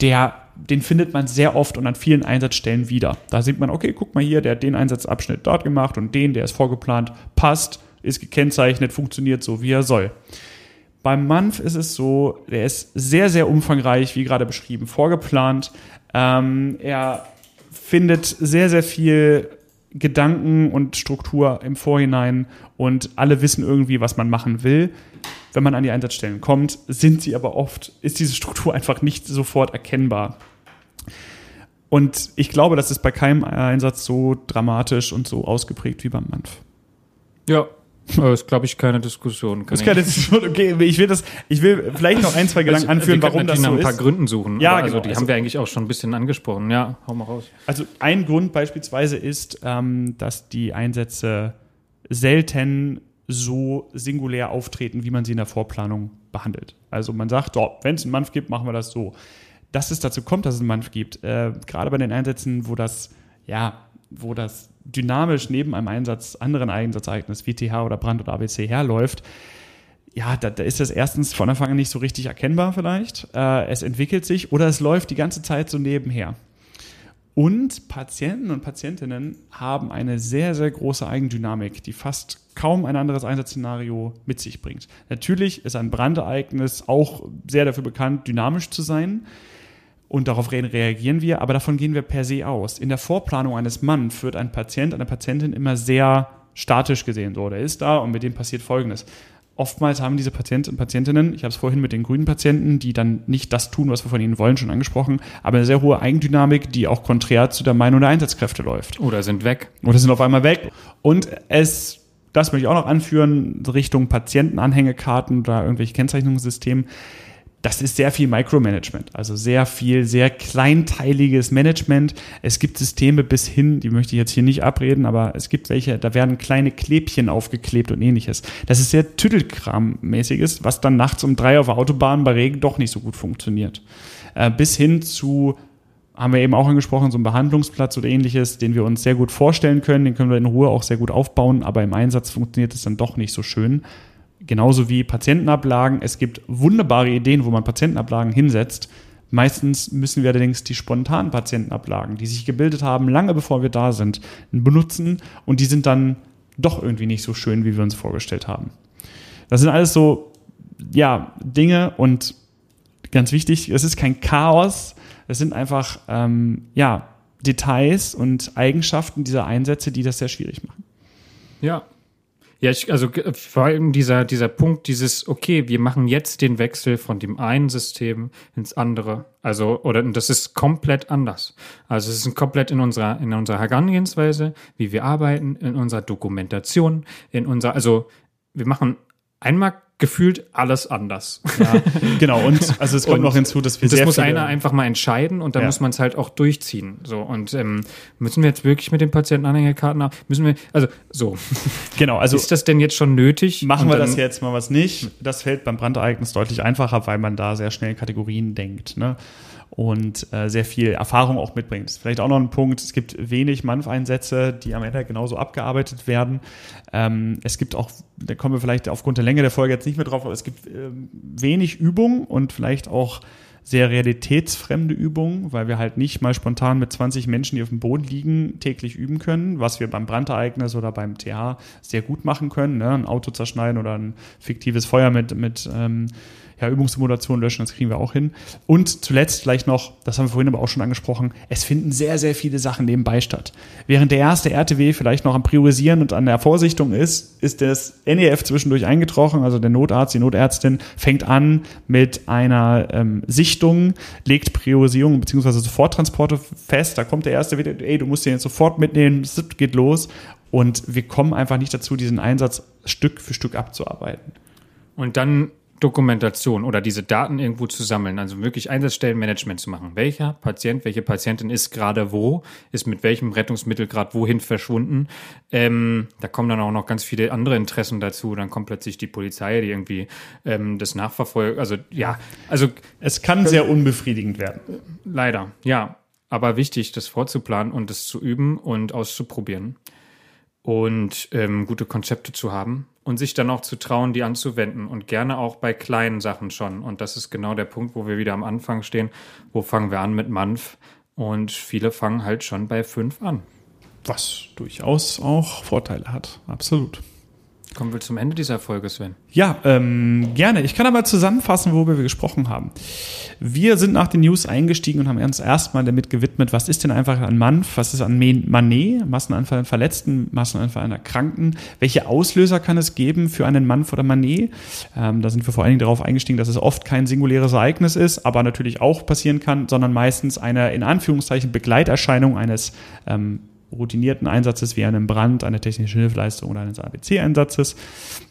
A: der, den findet man sehr oft und an vielen Einsatzstellen wieder. Da sieht man, okay, guck mal hier, der hat den Einsatzabschnitt dort gemacht und den, der ist vorgeplant, passt, ist gekennzeichnet, funktioniert so, wie er soll. Beim MANF ist es so, der ist sehr, sehr umfangreich, wie gerade beschrieben, vorgeplant. Ähm, er findet sehr, sehr viel Gedanken und Struktur im Vorhinein und alle wissen irgendwie, was man machen will. Wenn man an die Einsatzstellen kommt, sind sie aber oft, ist diese Struktur einfach nicht sofort erkennbar. Und ich glaube, das ist bei keinem Einsatz so dramatisch und so ausgeprägt wie beim MANF.
B: Ja, das ist, glaube ich, keine Diskussion.
A: Kann das ist keine Diskussion. Okay, ich will das, ich will vielleicht noch ein, zwei Gedanken also, anführen, warum das so
B: nach ein paar Gründen suchen.
A: Ja,
B: also
A: genau.
B: die
A: also,
B: haben wir eigentlich auch schon ein bisschen angesprochen. Ja, hau mal raus.
A: Also ein Grund beispielsweise ist, ähm, dass die Einsätze selten so singulär auftreten, wie man sie in der Vorplanung behandelt. Also man sagt, oh, wenn es einen Manf gibt, machen wir das so. Dass es dazu kommt, dass es einen Manf gibt, äh, gerade bei den Einsätzen, wo das, ja, wo das dynamisch neben einem Einsatz, anderen Einsatzereignis wie TH oder Brand oder ABC herläuft, ja, da, da ist das erstens von Anfang an nicht so richtig erkennbar vielleicht. Äh, es entwickelt sich oder es läuft die ganze Zeit so nebenher. Und Patienten und Patientinnen haben eine sehr, sehr große Eigendynamik, die fast kaum ein anderes Einsatzszenario mit sich bringt. Natürlich ist ein Brandereignis auch sehr dafür bekannt, dynamisch zu sein und darauf reagieren wir, aber davon gehen wir per se aus. In der Vorplanung eines Mannes wird ein Patient, eine Patientin immer sehr statisch gesehen. So, der ist da und mit dem passiert Folgendes. Oftmals haben diese Patienten und Patientinnen, ich habe es vorhin mit den grünen Patienten, die dann nicht das tun, was wir von ihnen wollen, schon angesprochen, aber eine sehr hohe Eigendynamik, die auch konträr zu der Meinung der Einsatzkräfte läuft.
B: Oder sind weg.
A: Oder sind auf einmal weg. Und es, das möchte ich auch noch anführen, Richtung Patientenanhängekarten oder irgendwelche Kennzeichnungssysteme das ist sehr viel Micromanagement, also sehr viel, sehr kleinteiliges Management. Es gibt Systeme bis hin, die möchte ich jetzt hier nicht abreden, aber es gibt welche, da werden kleine Klebchen aufgeklebt und ähnliches. Das ist sehr Tüdelkram-mäßiges, was dann nachts um drei auf der Autobahn bei Regen doch nicht so gut funktioniert. Äh, bis hin zu haben wir eben auch angesprochen, so ein Behandlungsplatz oder ähnliches, den wir uns sehr gut vorstellen können, den können wir in Ruhe auch sehr gut aufbauen, aber im Einsatz funktioniert es dann doch nicht so schön. Genauso wie Patientenablagen. Es gibt wunderbare Ideen, wo man Patientenablagen hinsetzt. Meistens müssen wir allerdings die spontanen Patientenablagen, die sich gebildet haben, lange bevor wir da sind, benutzen und die sind dann doch irgendwie nicht so schön, wie wir uns vorgestellt haben. Das sind alles so, ja, Dinge und ganz wichtig, es ist kein Chaos, es sind einfach, ähm, ja, Details und Eigenschaften dieser Einsätze, die das sehr schwierig machen.
B: Ja, ja, ich, also vor allem dieser, dieser Punkt, dieses, okay, wir machen jetzt den Wechsel von dem einen System ins andere. Also, oder das ist komplett anders. Also es ist komplett in unserer, in unserer Herangehensweise, wie wir arbeiten, in unserer Dokumentation, in unserer, also wir machen einmal gefühlt alles anders.
A: Ja, genau. Und also es kommt und noch hinzu, dass wir
B: das muss einer einfach mal entscheiden und dann ja. muss man es halt auch durchziehen. So und ähm, müssen wir jetzt wirklich mit den Patientenanhängerkarten haben? Müssen wir also so.
A: Genau. Also
B: ist das denn jetzt schon nötig?
A: Machen wir das jetzt mal was nicht? Das fällt beim Brandereignis deutlich einfacher, weil man da sehr schnell Kategorien denkt. Ne? Und äh, sehr viel Erfahrung auch mitbringt. Vielleicht auch noch ein Punkt, es gibt wenig Manf-Einsätze, die am Ende genauso abgearbeitet werden. Ähm, es gibt auch, da kommen wir vielleicht aufgrund der Länge der Folge jetzt nicht mehr drauf, aber es gibt äh, wenig Übung und vielleicht auch sehr realitätsfremde Übungen, weil wir halt nicht mal spontan mit 20 Menschen, die auf dem Boden liegen, täglich üben können, was wir beim Brandereignis oder beim TH sehr gut machen können. Ne? Ein Auto zerschneiden oder ein fiktives Feuer mit, mit ähm, ja, Übungssimulation löschen, das kriegen wir auch hin. Und zuletzt vielleicht noch, das haben wir vorhin aber auch schon angesprochen, es finden sehr, sehr viele Sachen nebenbei statt. Während der erste RTW vielleicht noch am Priorisieren und an der Vorsichtung ist, ist das NEF zwischendurch eingetroffen, also der Notarzt, die Notärztin fängt an mit einer ähm, Sichtung, legt Priorisierung bzw. Soforttransporte fest, da kommt der erste wieder, ey, du musst den jetzt sofort mitnehmen, es geht los und wir kommen einfach nicht dazu, diesen Einsatz Stück für Stück abzuarbeiten.
B: Und dann Dokumentation oder diese Daten irgendwo zu sammeln, also wirklich Einsatzstellenmanagement zu machen. Welcher Patient, welche Patientin ist gerade wo, ist mit welchem Rettungsmittel gerade wohin verschwunden. Ähm, da kommen dann auch noch ganz viele andere Interessen dazu. Dann kommt plötzlich die Polizei, die irgendwie ähm, das nachverfolgt. Also ja, also
A: es kann sehr unbefriedigend werden.
B: Leider, ja. Aber wichtig, das vorzuplanen und das zu üben und auszuprobieren und ähm, gute Konzepte zu haben und sich dann auch zu trauen, die anzuwenden und gerne auch bei kleinen Sachen schon. Und das ist genau der Punkt, wo wir wieder am Anfang stehen. Wo fangen wir an mit Manf? Und viele fangen halt schon bei fünf an.
A: Was durchaus auch Vorteile hat. Absolut.
B: Kommen wir zum Ende dieser Folge, Sven.
A: Ja, ähm, gerne. Ich kann aber zusammenfassen, worüber wir gesprochen haben. Wir sind nach den News eingestiegen und haben uns erstmal damit gewidmet, was ist denn einfach an Manf, was ist an Manet, Massenanfall an Verletzten, Massenanfall an Erkrankten, welche Auslöser kann es geben für einen Manf oder Manet? Ähm, da sind wir vor allen Dingen darauf eingestiegen, dass es oft kein singuläres Ereignis ist, aber natürlich auch passieren kann, sondern meistens eine in Anführungszeichen Begleiterscheinung eines ähm, routinierten Einsatzes wie einem Brand, einer technischen Hilfeleistung oder eines ABC-Einsatzes.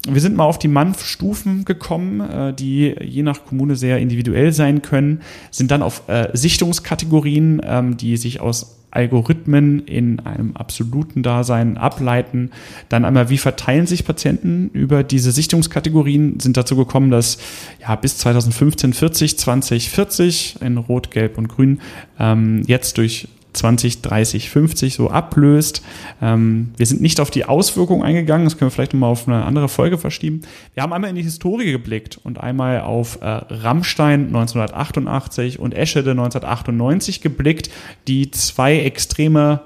A: Wir sind mal auf die MANF-Stufen gekommen, äh, die je nach Kommune sehr individuell sein können, sind dann auf äh, Sichtungskategorien, ähm, die sich aus Algorithmen in einem absoluten Dasein ableiten. Dann einmal, wie verteilen sich Patienten über diese Sichtungskategorien? Sind dazu gekommen, dass ja bis 2015 40, 20, 40 in Rot, Gelb und Grün ähm, jetzt durch 20, 30, 50 so ablöst. Ähm, wir sind nicht auf die Auswirkungen eingegangen, das können wir vielleicht nochmal auf eine andere Folge verschieben. Wir haben einmal in die Historie geblickt und einmal auf äh, Rammstein 1988 und Eschede 1998 geblickt, die zwei extreme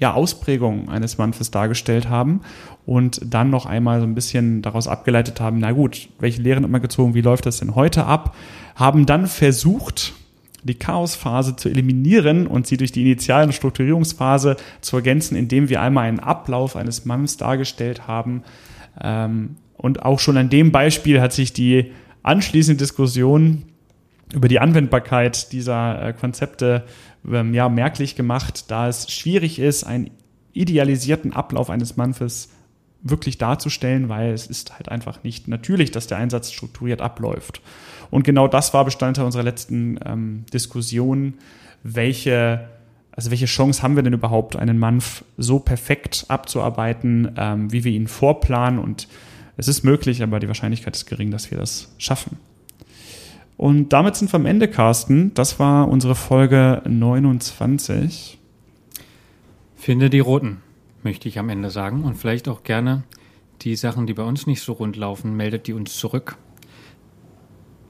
A: ja, Ausprägungen eines Manfes dargestellt haben und dann noch einmal so ein bisschen daraus abgeleitet haben, na gut, welche Lehren immer gezogen, wie läuft das denn heute ab, haben dann versucht, die Chaosphase zu eliminieren und sie durch die Initial- und Strukturierungsphase zu ergänzen, indem wir einmal einen Ablauf eines Manns dargestellt haben. Ähm, und auch schon an dem Beispiel hat sich die anschließende Diskussion über die Anwendbarkeit dieser äh, Konzepte ähm, ja, merklich gemacht, da es schwierig ist, einen idealisierten Ablauf eines Manfes wirklich darzustellen, weil es ist halt einfach nicht natürlich, dass der Einsatz strukturiert abläuft. Und genau das war Bestandteil unserer letzten ähm, Diskussion. Welche, also welche Chance haben wir denn überhaupt, einen Manf so perfekt abzuarbeiten, ähm, wie wir ihn vorplanen? Und es ist möglich, aber die Wahrscheinlichkeit ist gering, dass wir das schaffen. Und damit sind wir am Ende, Carsten. Das war unsere Folge 29.
B: Finde die roten, möchte ich am Ende sagen. Und vielleicht auch gerne die Sachen, die bei uns nicht so rund laufen, meldet die uns zurück.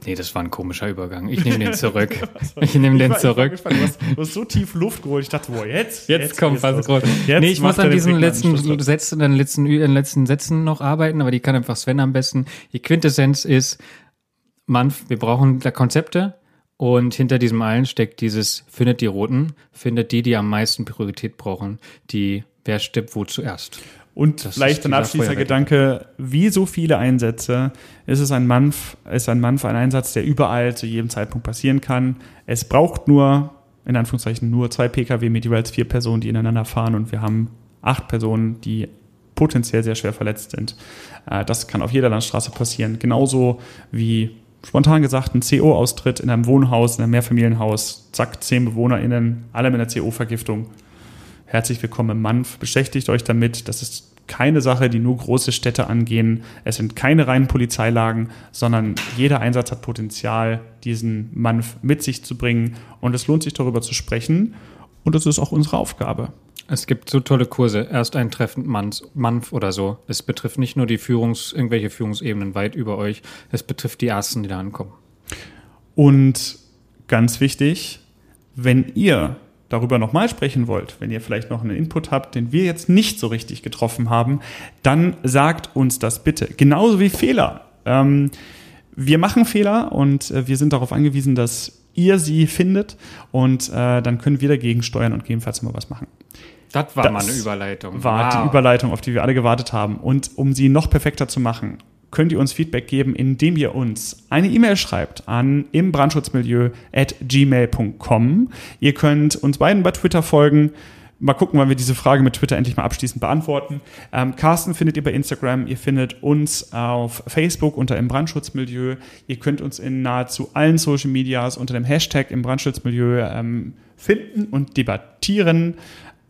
B: Nee, das war ein komischer Übergang. Ich nehme den zurück. Ich nehme den zurück.
A: Ich war, du, hast, du hast so tief Luft geholt. Ich dachte, boah, jetzt?
B: Jetzt, jetzt kommt was groß. Jetzt nee, ich muss an diesen letzten Sätzen, den letzten, den letzten Sätzen noch arbeiten, aber die kann einfach Sven am besten. Die Quintessenz ist, Mann, wir brauchen da Konzepte und hinter diesem allen steckt dieses, findet die Roten, findet die, die am meisten Priorität brauchen, die, wer stirbt wo zuerst.
A: Und das vielleicht ein abschließender Gedanke, wie so viele Einsätze ist es ein Manf, ist ein Manf ein Einsatz, der überall zu jedem Zeitpunkt passieren kann. Es braucht nur, in Anführungszeichen, nur zwei Pkw mit jeweils vier Personen, die ineinander fahren und wir haben acht Personen, die potenziell sehr schwer verletzt sind. Äh, das kann auf jeder Landstraße passieren. Genauso wie spontan gesagt ein CO-Austritt in einem Wohnhaus, in einem Mehrfamilienhaus, zack, zehn BewohnerInnen, alle mit einer CO-Vergiftung Herzlich willkommen im Manf. Beschäftigt euch damit. Das ist keine Sache, die nur große Städte angehen. Es sind keine reinen Polizeilagen, sondern jeder Einsatz hat Potenzial, diesen Manf mit sich zu bringen. Und es lohnt sich darüber zu sprechen. Und das ist auch unsere Aufgabe.
B: Es gibt so tolle Kurse, erst ein Treffen Manf, Manf oder so. Es betrifft nicht nur die Führungs, irgendwelche Führungsebenen weit über euch, es betrifft die Ersten, die da ankommen.
A: Und ganz wichtig, wenn ihr darüber nochmal sprechen wollt, wenn ihr vielleicht noch einen Input habt, den wir jetzt nicht so richtig getroffen haben, dann sagt uns das bitte. Genauso wie Fehler. Ähm, wir machen Fehler und äh, wir sind darauf angewiesen, dass ihr sie findet und äh, dann können wir dagegen steuern und gegebenenfalls mal was machen.
B: Das war das mal eine Überleitung.
A: War wow. die Überleitung, auf die wir alle gewartet haben. Und um sie noch perfekter zu machen, könnt ihr uns Feedback geben, indem ihr uns eine E-Mail schreibt an im Brandschutzmilieu at gmail.com. Ihr könnt uns beiden bei Twitter folgen. mal gucken, wann wir diese Frage mit Twitter endlich mal abschließend beantworten. Ähm, Carsten findet ihr bei Instagram, ihr findet uns auf Facebook unter im Brandschutzmilieu. Ihr könnt uns in nahezu allen Social Medias unter dem Hashtag im Brandschutzmilieu ähm, finden und debattieren.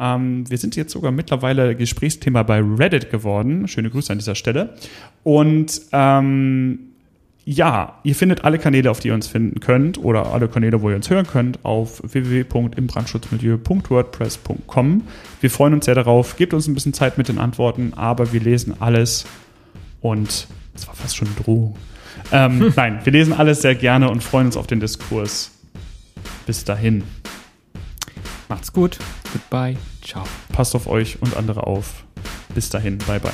A: Ähm, wir sind jetzt sogar mittlerweile Gesprächsthema bei Reddit geworden. Schöne Grüße an dieser Stelle. Und ähm, ja, ihr findet alle Kanäle, auf die ihr uns finden könnt oder alle Kanäle, wo ihr uns hören könnt, auf www.imbrandschutzmilieu.wordpress.com. Wir freuen uns sehr darauf. Gebt uns ein bisschen Zeit mit den Antworten, aber wir lesen alles und das war fast schon eine Drohung. Ähm, nein, wir lesen alles sehr gerne und freuen uns auf den Diskurs. Bis dahin.
B: Macht's gut. Goodbye. Ciao.
A: Passt auf euch und andere auf. Bis dahin. Bye bye.